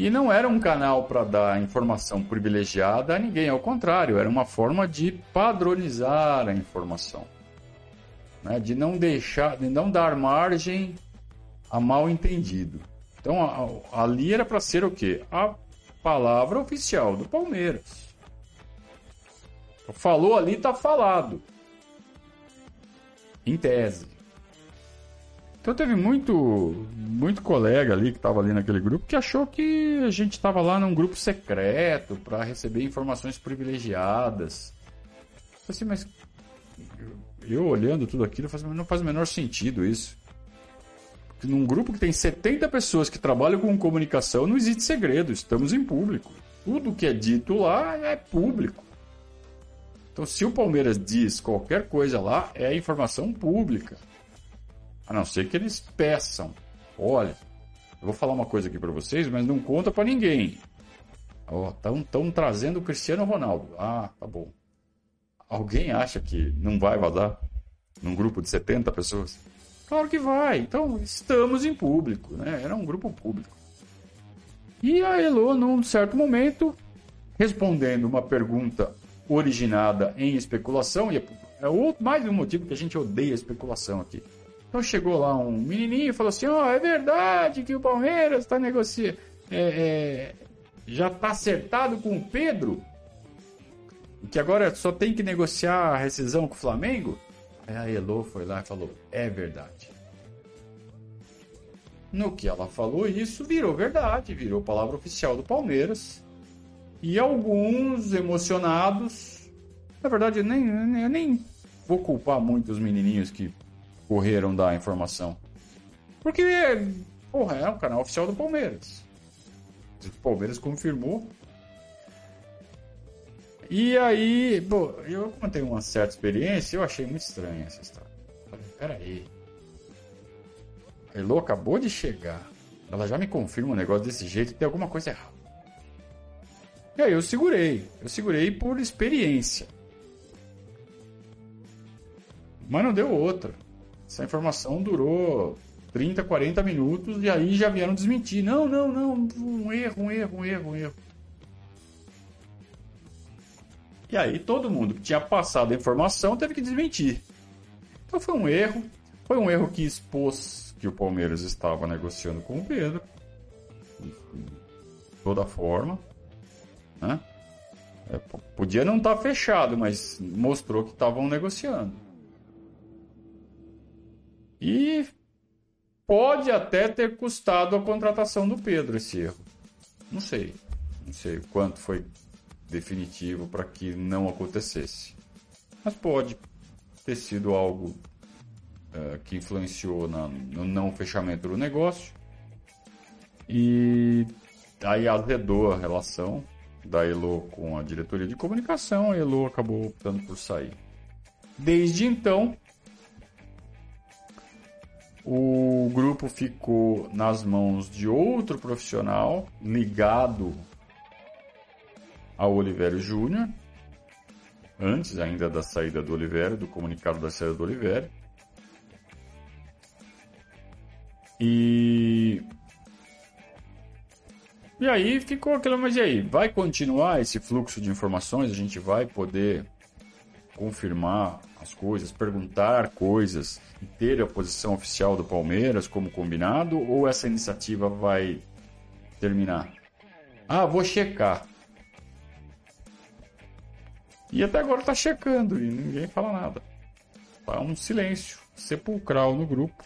E não era um canal para dar informação privilegiada a ninguém, ao contrário, era uma forma de padronizar a informação, né? de não deixar, de não dar margem a mal entendido. Então a, a, ali era para ser o quê? A palavra oficial do Palmeiras. Falou ali, está falado. Em tese. Então teve muito, muito colega ali que estava ali naquele grupo que achou que a gente estava lá num grupo secreto para receber informações privilegiadas. Assim, mas eu olhando tudo aquilo, não faz o menor sentido isso. Num grupo que tem 70 pessoas que trabalham com comunicação, não existe segredo, estamos em público. Tudo que é dito lá é público. Então, se o Palmeiras diz qualquer coisa lá, é informação pública. A não ser que eles peçam. Olha, eu vou falar uma coisa aqui para vocês, mas não conta para ninguém. Estão oh, trazendo o Cristiano Ronaldo. Ah, tá bom. Alguém acha que não vai vazar num grupo de 70 pessoas? Claro que vai. Então, estamos em público, né? Era um grupo público. E a Elo, num certo momento, respondendo uma pergunta originada em especulação, e é, é mais um motivo que a gente odeia especulação aqui. Então chegou lá um menininho e falou assim: Ó, oh, é verdade que o Palmeiras está negociando. É, é, já está acertado com o Pedro? Que agora só tem que negociar a rescisão com o Flamengo? Aí a Elo foi lá e falou: É verdade. No que ela falou isso, virou verdade, virou palavra oficial do Palmeiras. E alguns emocionados, na verdade, eu nem, eu nem vou culpar muito os menininhos que correram da informação. Porque, porra, é um canal oficial do Palmeiras. O Palmeiras confirmou. E aí, bom, eu tenho uma certa experiência, eu achei muito estranha essa história. Falei, peraí. A Elo acabou de chegar. Ela já me confirma um negócio desse jeito, tem alguma coisa errada. E aí eu segurei. Eu segurei por experiência. Mas não deu outra. Essa informação durou 30, 40 minutos e aí já vieram desmentir. Não, não, não, um erro, um erro, um erro, um erro. E aí todo mundo que tinha passado a informação teve que desmentir. Então foi um erro. Foi um erro que expôs que o Palmeiras estava negociando com o Pedro. De toda forma. Né? É, podia não estar tá fechado, mas mostrou que estavam negociando. E pode até ter custado a contratação do Pedro esse erro. Não sei. Não sei quanto foi definitivo para que não acontecesse. Mas pode ter sido algo uh, que influenciou na, no não fechamento do negócio. E aí azedou a relação da Elo com a diretoria de comunicação. A Elo acabou optando por sair. Desde então, o grupo ficou nas mãos de outro profissional ligado ao Oliveira Júnior, antes ainda da saída do Oliveira, do comunicado da saída do Oliveira. E E aí ficou aquilo, mas e aí? Vai continuar esse fluxo de informações? A gente vai poder confirmar as coisas, perguntar coisas e ter a posição oficial do Palmeiras como combinado? Ou essa iniciativa vai terminar? Ah, vou checar. E até agora tá checando e ninguém fala nada. Tá um silêncio sepulcral no grupo.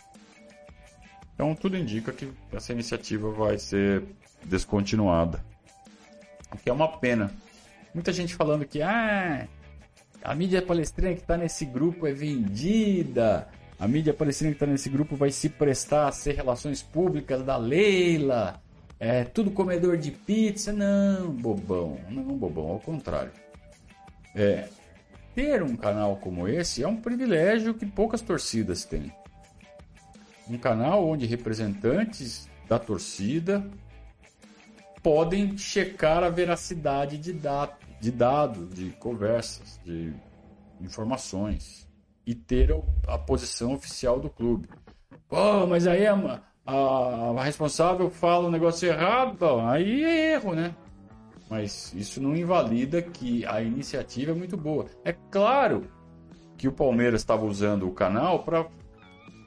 Então tudo indica que essa iniciativa vai ser descontinuada. O que é uma pena. Muita gente falando que ah, a mídia palestrina que está nesse grupo é vendida. A mídia palestrina que está nesse grupo vai se prestar a ser relações públicas da Leila. É tudo comedor de pizza. Não, bobão. Não, bobão. Ao contrário. É, ter um canal como esse é um privilégio que poucas torcidas têm. Um canal onde representantes da torcida podem checar a veracidade de, da de dados, de conversas, de informações e ter a posição oficial do clube. Pô, mas aí a, a, a responsável fala um negócio errado, aí é erro, né? mas isso não invalida que a iniciativa é muito boa. É claro que o Palmeiras estava usando o canal para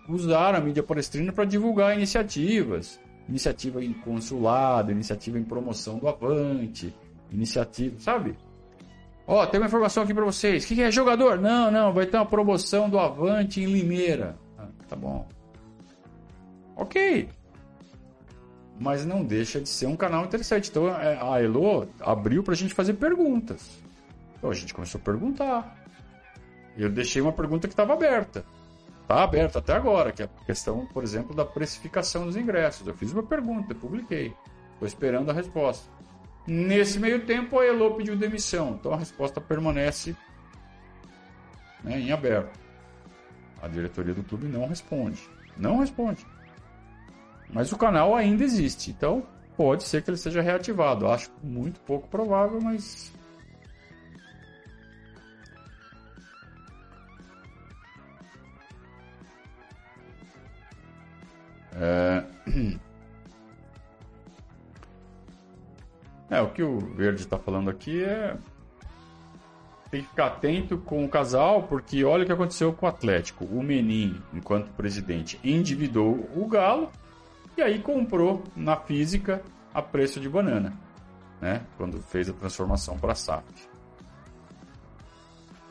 usar a mídia palestrina para divulgar iniciativas, iniciativa em consulado, iniciativa em promoção do Avante, iniciativa, sabe? Ó, tem uma informação aqui para vocês. O que, que é jogador? Não, não, vai ter uma promoção do Avante em Limeira. Ah, tá bom. Ok mas não deixa de ser um canal interessante. Então é, a Elo abriu para a gente fazer perguntas. Então a gente começou a perguntar. Eu deixei uma pergunta que estava aberta. Está aberta até agora, que é a questão, por exemplo, da precificação dos ingressos. Eu fiz uma pergunta, publiquei. Estou esperando a resposta. Nesse meio tempo, a Elo pediu demissão. Então a resposta permanece né, em aberto. A diretoria do clube não responde. Não responde. Mas o canal ainda existe, então pode ser que ele seja reativado. Acho muito pouco provável, mas. É... é, o que o Verde está falando aqui é. Tem que ficar atento com o casal, porque olha o que aconteceu com o Atlético. O Menin, enquanto presidente, endividou o Galo e aí comprou na física a preço de banana, né? Quando fez a transformação para SAF.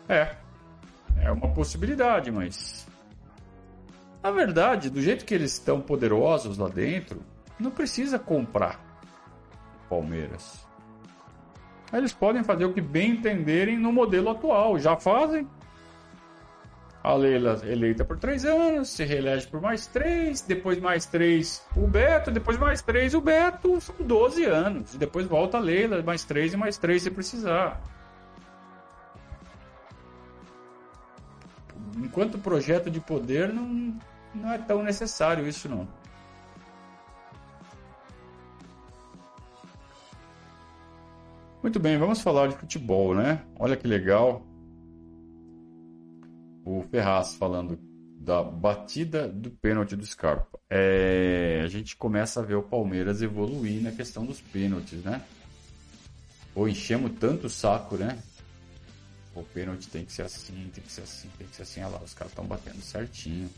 É, é uma possibilidade, mas na verdade, do jeito que eles estão poderosos lá dentro, não precisa comprar Palmeiras. Eles podem fazer o que bem entenderem no modelo atual. Já fazem, a Leila eleita por três anos, se reelege por mais três, depois mais três o Beto, depois mais três o Beto, são 12 anos. E depois volta a Leila, mais três e mais três se precisar. Enquanto projeto de poder, não, não é tão necessário isso não. Muito bem, vamos falar de futebol, né? Olha que legal o Ferraz falando da batida do pênalti do Scarpa. É, a gente começa a ver o Palmeiras evoluir na questão dos pênaltis, né? Ou enchemos tanto o saco, né? O pênalti tem que ser assim, tem que ser assim, tem que ser assim. Olha lá, os caras estão batendo certinho.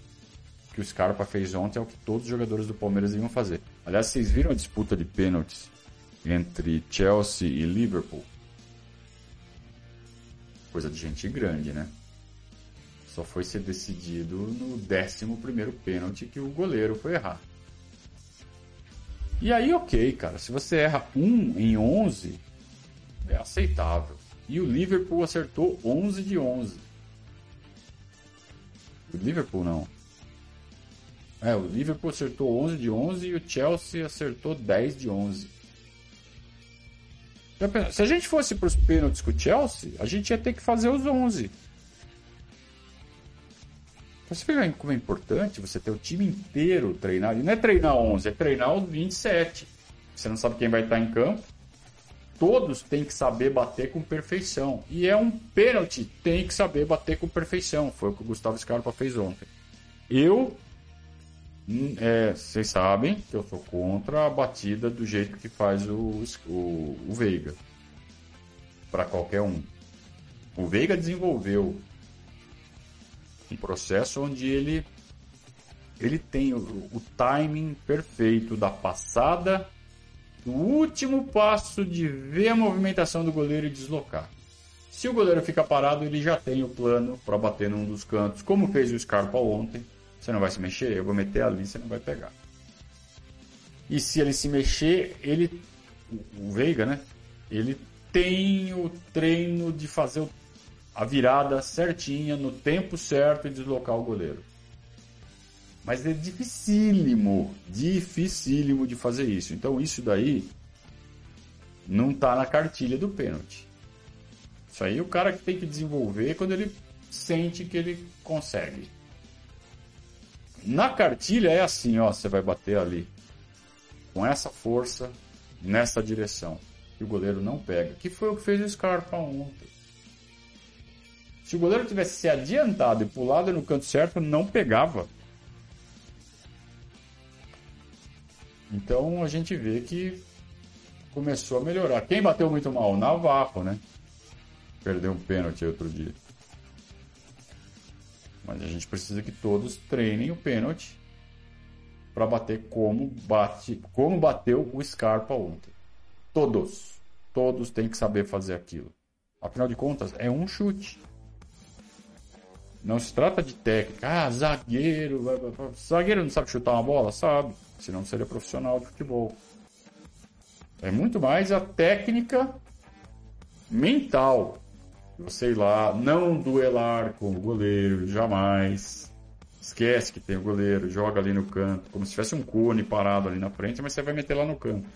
O que o Scarpa fez ontem é o que todos os jogadores do Palmeiras iam fazer. Aliás, vocês viram a disputa de pênaltis entre Chelsea e Liverpool? Coisa de gente grande, né? Só foi ser decidido no 11 pênalti que o goleiro foi errar. E aí, ok, cara. Se você erra 1 em 11, é aceitável. E o Liverpool acertou 11 de 11. O Liverpool não. É, o Liverpool acertou 11 de 11 e o Chelsea acertou 10 de 11. Se a gente fosse para os pênaltis com o Chelsea, a gente ia ter que fazer os 11. Você vê como é importante você ter o time inteiro treinado. E não é treinar 11, é treinar os 27. Você não sabe quem vai estar em campo. Todos têm que saber bater com perfeição. E é um pênalti, tem que saber bater com perfeição. Foi o que o Gustavo Scarpa fez ontem. Eu é, vocês sabem que eu sou contra a batida do jeito que faz o, o, o Veiga. Para qualquer um. O Veiga desenvolveu um processo onde ele ele tem o, o timing perfeito da passada, do último passo de ver a movimentação do goleiro e deslocar. Se o goleiro fica parado, ele já tem o plano para bater num dos cantos, como fez o Scarpa ontem. Você não vai se mexer, eu vou meter ali, você não vai pegar. E se ele se mexer, ele, o Veiga, né? Ele tem o treino de fazer a virada certinha, no tempo certo e deslocar o goleiro. Mas é dificílimo, dificílimo de fazer isso. Então isso daí não está na cartilha do pênalti. Isso aí o cara que tem que desenvolver quando ele sente que ele consegue. Na cartilha é assim, ó, você vai bater ali com essa força nessa direção e o goleiro não pega. Que foi o que fez o Scarpa ontem. Se o goleiro tivesse se adiantado e pulado no canto certo, não pegava. Então a gente vê que começou a melhorar. Quem bateu muito mal? O Navarro, né? Perdeu um pênalti outro dia. Mas a gente precisa que todos treinem o pênalti para bater como bate, como bateu o Scarpa ontem. Todos, todos têm que saber fazer aquilo. Afinal de contas, é um chute. Não se trata de técnica. Ah, zagueiro. Zagueiro não sabe chutar uma bola? Sabe senão seria profissional de futebol. É muito mais a técnica mental. Ir lá, não duelar com o goleiro, jamais. Esquece que tem o goleiro, joga ali no canto, como se tivesse um cone parado ali na frente, mas você vai meter lá no canto.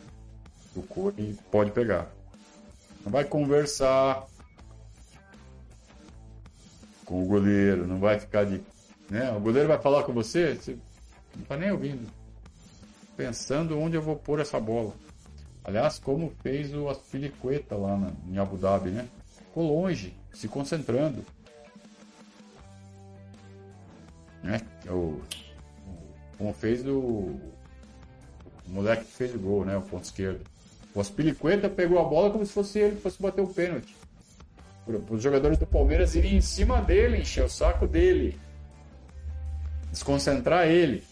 O cone pode pegar. Não vai conversar com o goleiro, não vai ficar de. Né? O goleiro vai falar com você, você não está nem ouvindo pensando onde eu vou pôr essa bola. Aliás, como fez o Aspilicueta lá na, em Abu Dhabi, né? Ficou longe, se concentrando. Né? O, como fez o, o moleque que fez o gol, né? O ponto esquerdo. O Aspilicueta pegou a bola como se fosse ele que fosse bater o pênalti. Os jogadores do Palmeiras irem em cima dele, encher o saco dele. Desconcentrar ele.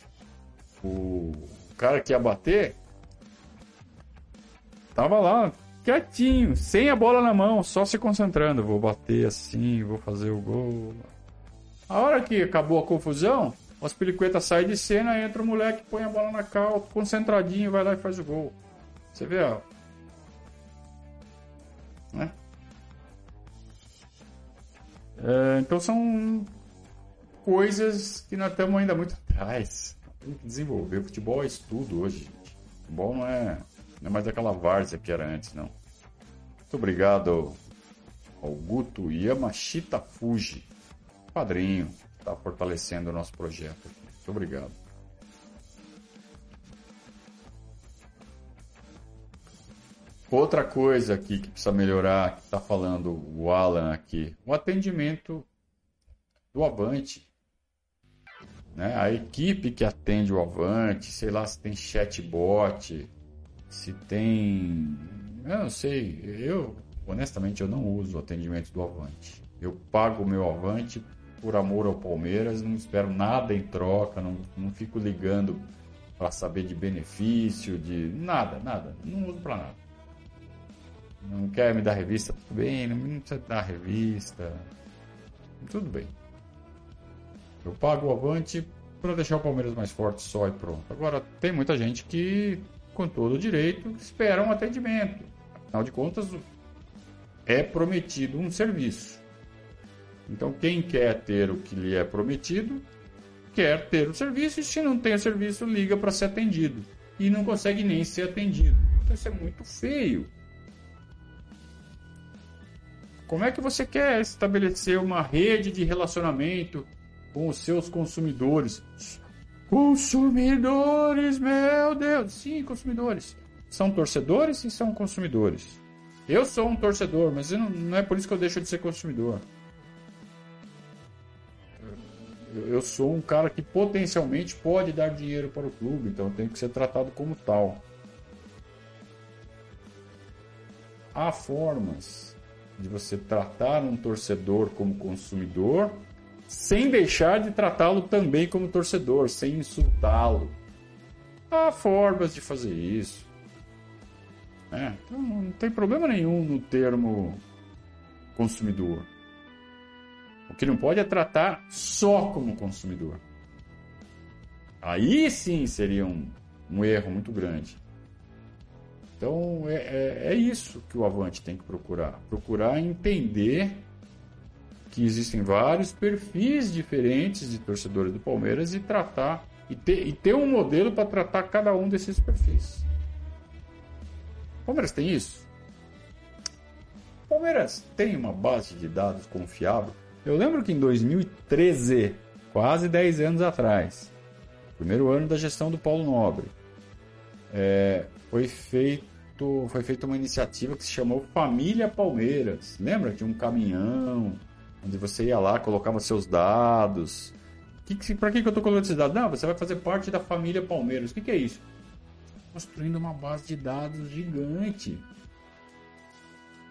O, cara que ia bater tava lá, quietinho, sem a bola na mão, só se concentrando. Vou bater assim, vou fazer o gol. A hora que acabou a confusão, o Aspilicueta sai de cena, entra o moleque, põe a bola na cal, concentradinho, vai lá e faz o gol. Você vê, ó. Né? É, então são coisas que nós estamos ainda muito atrás. Tem que desenvolver. O futebol é estudo hoje, gente. Futebol não é, não é mais aquela várzea que era antes, não. Muito obrigado ao Guto Yamashita Fuji, padrinho, está fortalecendo o nosso projeto. Muito obrigado. Outra coisa aqui que precisa melhorar, que está falando o Alan aqui, o atendimento do Avante né? A equipe que atende o Avante, sei lá se tem chatbot, se tem. Eu não sei. Eu, honestamente, eu não uso o atendimento do Avante. Eu pago o meu Avante por amor ao Palmeiras, não espero nada em troca, não, não fico ligando para saber de benefício, de nada, nada. Não uso para nada. Não quer me dar revista? Tudo bem, não precisa dar revista. Tudo bem. Eu pago o Avante para deixar o Palmeiras mais forte só e pronto. Agora, tem muita gente que, com todo o direito, espera um atendimento. Afinal de contas, é prometido um serviço. Então, quem quer ter o que lhe é prometido, quer ter o serviço, e se não tem o serviço, liga para ser atendido. E não consegue nem ser atendido. Então, isso é muito feio. Como é que você quer estabelecer uma rede de relacionamento com os seus consumidores. Consumidores, meu Deus! Sim, consumidores. São torcedores e são consumidores. Eu sou um torcedor, mas não, não é por isso que eu deixo de ser consumidor. eu sou um cara que potencialmente pode dar dinheiro para o clube, então eu tenho que ser tratado como tal. Há formas de você tratar um torcedor como consumidor sem deixar de tratá-lo também como torcedor, sem insultá-lo. Há formas de fazer isso. É, então não tem problema nenhum no termo consumidor. O que não pode é tratar só como consumidor. Aí sim seria um, um erro muito grande. Então é, é, é, isso que o Avante tem que procurar. Procurar entender que existem vários perfis diferentes de torcedores do Palmeiras e tratar e ter, e ter um modelo para tratar cada um desses perfis. O Palmeiras tem isso? O Palmeiras tem uma base de dados confiável eu lembro que em 2013, quase 10 anos atrás, primeiro ano da gestão do Paulo Nobre, é, foi feito foi feita uma iniciativa que se chamou Família Palmeiras. Lembra? Tinha um caminhão onde você ia lá, colocava seus dados. Que, que, Para que, que eu estou colocando esses dados? Não, você vai fazer parte da família Palmeiras. O que, que é isso? Construindo uma base de dados gigante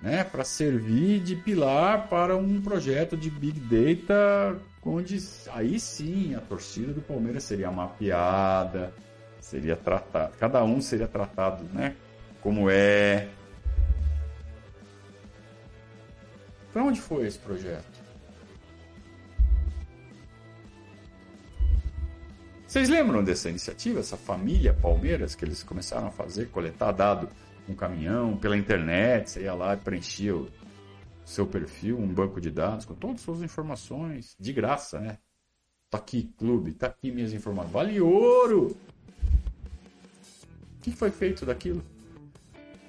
né, para servir de pilar para um projeto de Big Data, onde aí sim a torcida do Palmeiras seria mapeada, seria tratada, cada um seria tratado, né, como é. Para onde foi esse projeto? Vocês lembram dessa iniciativa, essa família Palmeiras que eles começaram a fazer, coletar dado um caminhão, pela internet, você ia lá e preenchia o seu perfil, um banco de dados com todas as suas informações, de graça, né? Tá aqui, clube, tá aqui minhas informações. Vale ouro! O que foi feito daquilo?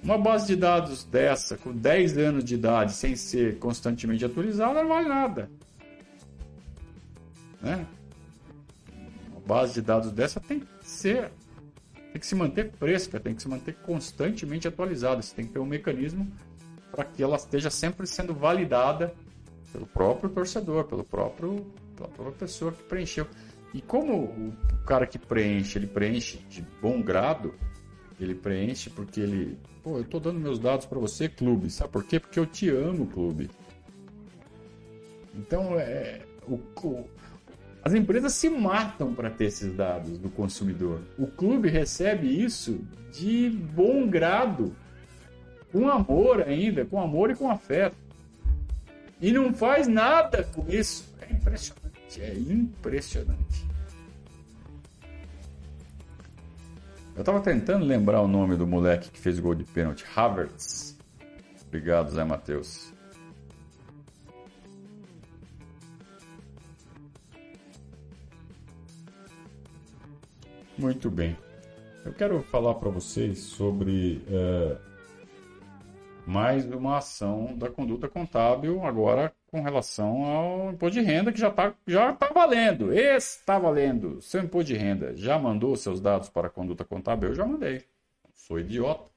Uma base de dados dessa, com 10 anos de idade, sem ser constantemente atualizada, não vale nada. Né? Base de dados dessa tem que ser tem que se manter fresca, tem que se manter constantemente atualizada. Você tem que ter um mecanismo para que ela esteja sempre sendo validada pelo próprio torcedor, pelo próprio, pela própria pessoa que preencheu. E como o cara que preenche, ele preenche de bom grado, ele preenche porque ele, pô, eu estou dando meus dados para você, clube. Sabe por quê? Porque eu te amo, clube. Então, é, o, as empresas se matam para ter esses dados do consumidor. O clube recebe isso de bom grado, com amor ainda, com amor e com afeto. E não faz nada com isso. É impressionante, é impressionante. Eu estava tentando lembrar o nome do moleque que fez o gol de pênalti, Havertz. Obrigado, Zé Matheus. Muito bem. Eu quero falar para vocês sobre é, mais uma ação da conduta contábil agora com relação ao imposto de renda que já está já tá valendo. Está valendo. Seu imposto de renda já mandou seus dados para a conduta contábil? Eu já mandei. Sou idiota.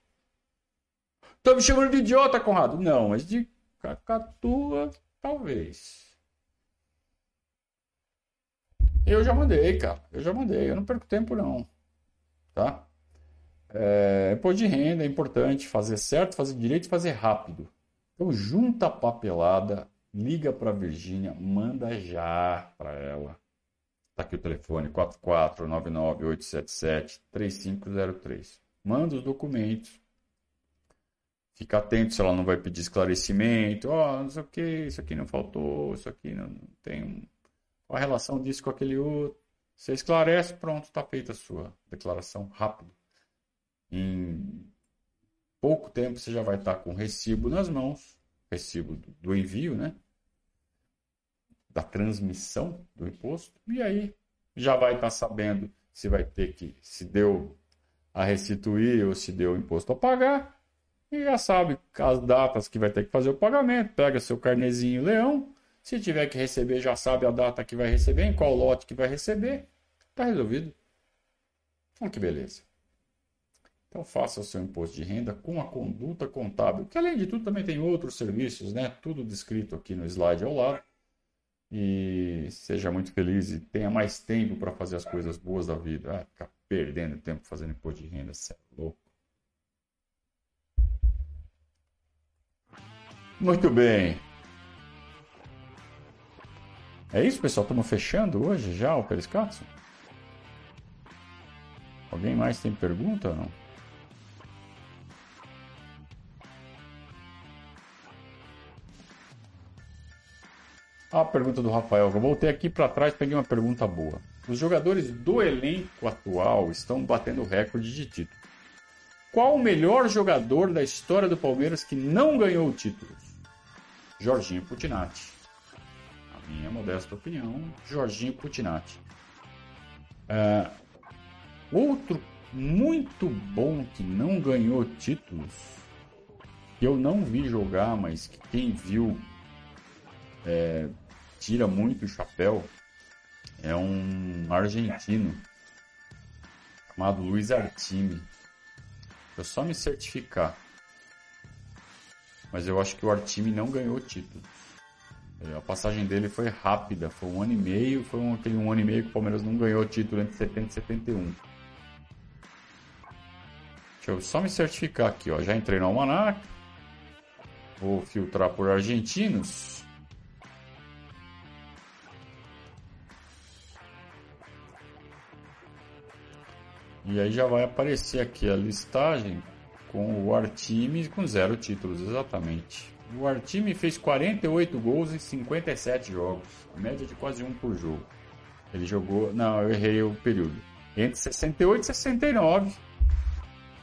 Estou me chamando de idiota, Conrado? Não, mas de cacatua, talvez. Eu já mandei, cara. Eu já mandei. Eu não perco tempo, não. Tá? É, imposto de renda é importante fazer certo, fazer direito e fazer rápido. Então, junta a papelada, liga para a Virgínia, manda já para ela. Tá aqui o telefone 44998773503. Manda os documentos. Fica atento se ela não vai pedir esclarecimento. Ó, oh, não sei o que, isso aqui não faltou, isso aqui não tem a relação disso com aquele outro. Você esclarece, pronto, está feita a sua declaração rápido. Em pouco tempo você já vai estar com o recibo nas mãos, recibo do envio, né? Da transmissão do imposto, e aí já vai estar sabendo se vai ter que, se deu a restituir ou se deu o imposto a pagar, e já sabe as datas que vai ter que fazer o pagamento, pega seu carnezinho leão, se tiver que receber, já sabe a data que vai receber, em qual lote que vai receber. Está resolvido. Olha que beleza. Então faça o seu imposto de renda com a conduta contábil, que além de tudo também tem outros serviços, né? Tudo descrito aqui no slide ao lado. e seja muito feliz e tenha mais tempo para fazer as coisas boas da vida. Ah, ficar perdendo tempo fazendo imposto de renda, você é louco. Muito bem. É isso, pessoal? Estamos fechando hoje já o Periscatso? Alguém mais tem pergunta ou não? A pergunta do Rafael. Eu voltei aqui para trás, peguei uma pergunta boa. Os jogadores do elenco atual estão batendo recorde de título. Qual o melhor jogador da história do Palmeiras que não ganhou títulos? Jorginho Putinati. Minha modesta opinião, Jorginho Putinati. Uh, outro muito bom que não ganhou títulos, que eu não vi jogar, mas que quem viu é, tira muito o chapéu, é um argentino chamado Luiz Artime. Eu só me certificar. Mas eu acho que o Artime não ganhou título. A passagem dele foi rápida, foi um ano e meio, foi um, aquele um ano e meio que o Palmeiras não ganhou título entre 70 e 71. Deixa eu só me certificar aqui, ó. Já entrei no Almanac. Vou filtrar por argentinos. E aí já vai aparecer aqui a listagem com o Artime com zero títulos, exatamente. O Artime fez 48 gols em 57 jogos, média de quase um por jogo. Ele jogou, não, eu errei o período. Entre 68 e 69,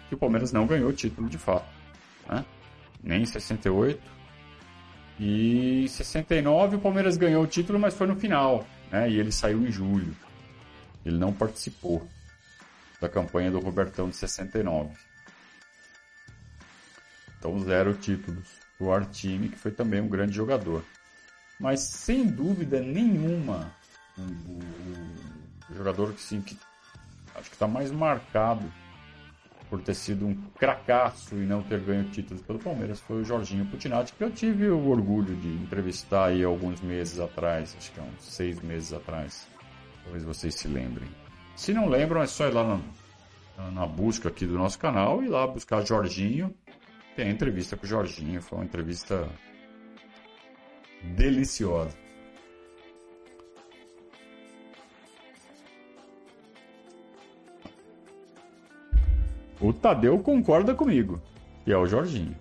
que o Palmeiras não ganhou o título de fato. Né? Nem em 68. E em 69 o Palmeiras ganhou o título, mas foi no final. Né? E ele saiu em julho. Ele não participou da campanha do Robertão de 69. Então, zero títulos. O Artime, que foi também um grande jogador. Mas, sem dúvida nenhuma, o, o, jogador que, sim, que acho que está mais marcado por ter sido um cracaço e não ter ganho títulos pelo Palmeiras foi o Jorginho Putinati, que eu tive o orgulho de entrevistar aí alguns meses atrás, acho que há uns seis meses atrás. Talvez vocês se lembrem. Se não lembram, é só ir lá na, na busca aqui do nosso canal e lá buscar Jorginho. Tem a entrevista com o Jorginho, foi uma entrevista deliciosa. O Tadeu concorda comigo, que é o Jorginho.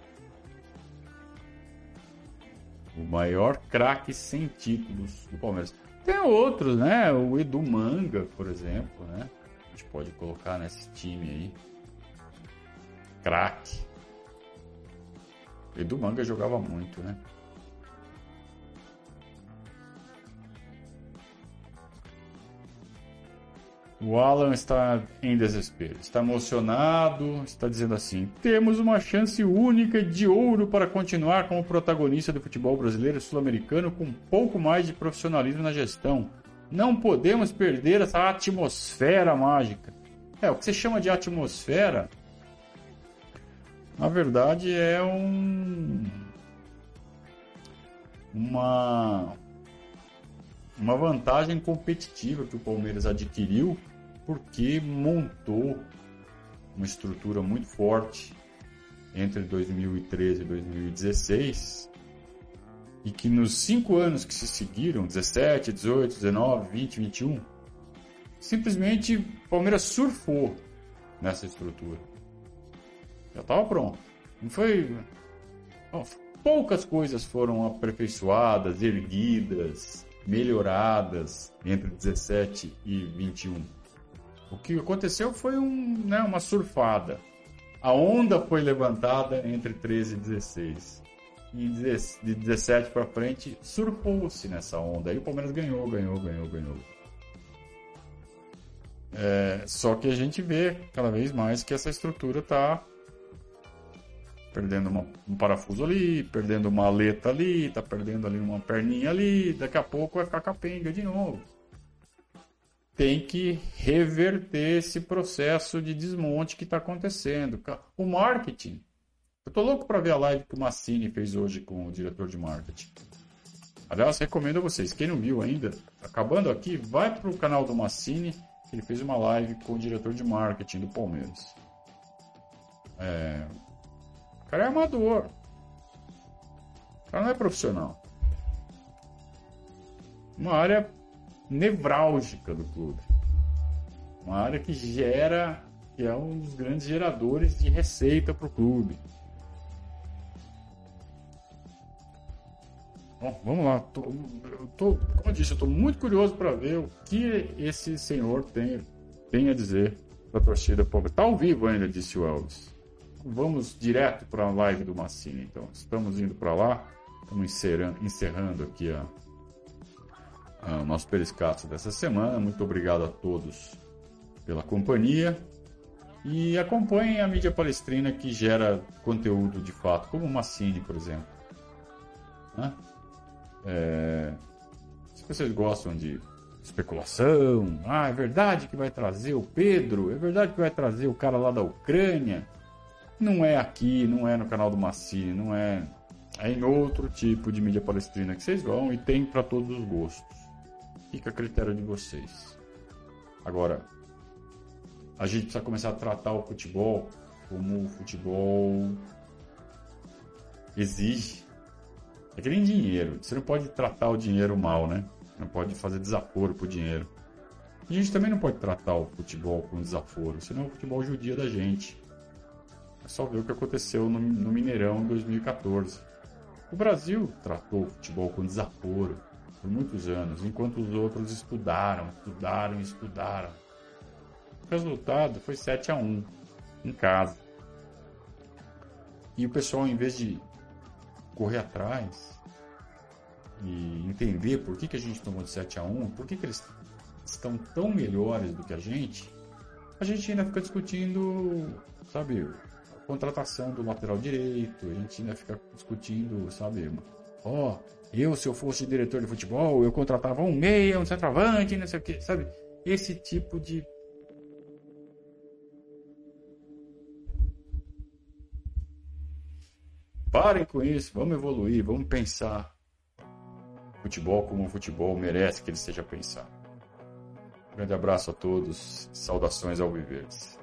O maior craque sem títulos do Palmeiras. Tem outros, né? O Edu Manga, por exemplo, né? A gente pode colocar nesse time aí. Craque. Edu Manga jogava muito, né? O Alan está em desespero, está emocionado, está dizendo assim: temos uma chance única de ouro para continuar como protagonista do futebol brasileiro sul-americano com um pouco mais de profissionalismo na gestão. Não podemos perder essa atmosfera mágica. É, o que você chama de atmosfera, na verdade, é um. Uma. Uma vantagem competitiva que o Palmeiras adquiriu porque montou uma estrutura muito forte entre 2013 e 2016 e que nos cinco anos que se seguiram, 17, 18, 19, 20, 21, simplesmente o Palmeiras surfou nessa estrutura. Já estava pronto. Não foi. Poucas coisas foram aperfeiçoadas, erguidas, melhoradas entre 17 e 21 o que aconteceu foi um, né, uma surfada. A onda foi levantada entre 13 e 16. E de 17 para frente, surfou-se nessa onda. Aí o Palmeiras ganhou, ganhou, ganhou, ganhou. É, só que a gente vê cada vez mais que essa estrutura está perdendo uma, um parafuso ali, perdendo uma aleta ali, está perdendo ali uma perninha ali, daqui a pouco vai ficar capenga de novo tem que reverter esse processo de desmonte que está acontecendo. O marketing. Eu tô louco para ver a live que o Massini fez hoje com o diretor de marketing. Aliás, recomendo a vocês, quem não viu ainda, acabando aqui, vai pro canal do Massini, ele fez uma live com o diretor de marketing do Palmeiras. É... O cara é amador. O cara não é profissional. Uma área nevrálgica do clube. Uma área que gera, que é um dos grandes geradores de receita para o clube. Bom, vamos lá. Tô, tô, como eu disse, eu estou muito curioso para ver o que esse senhor tem, tem a dizer para a torcida pobre. Está ao vivo ainda, disse o Elvis. Vamos direto para a live do Massini, então. Estamos indo para lá. Estamos encerrando, encerrando aqui a, a, o nosso periscato dessa semana. Muito obrigado a todos pela companhia. E acompanhem a mídia palestrina que gera conteúdo de fato, como o Massini, por exemplo. Né? É, se vocês gostam de especulação, ah, é verdade que vai trazer o Pedro, é verdade que vai trazer o cara lá da Ucrânia. Não é aqui, não é no canal do Maci, não é. É em outro tipo de mídia palestrina que vocês vão e tem para todos os gostos. Fica a critério de vocês. Agora, a gente precisa começar a tratar o futebol como o futebol exige. É que nem dinheiro. Você não pode tratar o dinheiro mal, né? Não pode fazer desaforo pro dinheiro. A gente também não pode tratar o futebol com desaforo, senão o futebol judia da gente. Só ver o que aconteceu no, no Mineirão em 2014. O Brasil tratou o futebol com desaforo por muitos anos, enquanto os outros estudaram, estudaram, estudaram. O resultado foi 7 a 1 em casa. E o pessoal, em vez de correr atrás e entender por que, que a gente tomou de 7 a 1 por que, que eles estão tão melhores do que a gente, a gente ainda fica discutindo, sabe, contratação do lateral direito, a gente ainda fica discutindo, sabe, ó, oh, eu se eu fosse diretor de futebol, eu contratava um meia, um centroavante, não sei o que, sabe, esse tipo de Parem com isso, vamos evoluir, vamos pensar futebol como o futebol merece que ele seja pensado. Grande abraço a todos, saudações ao Viverdes.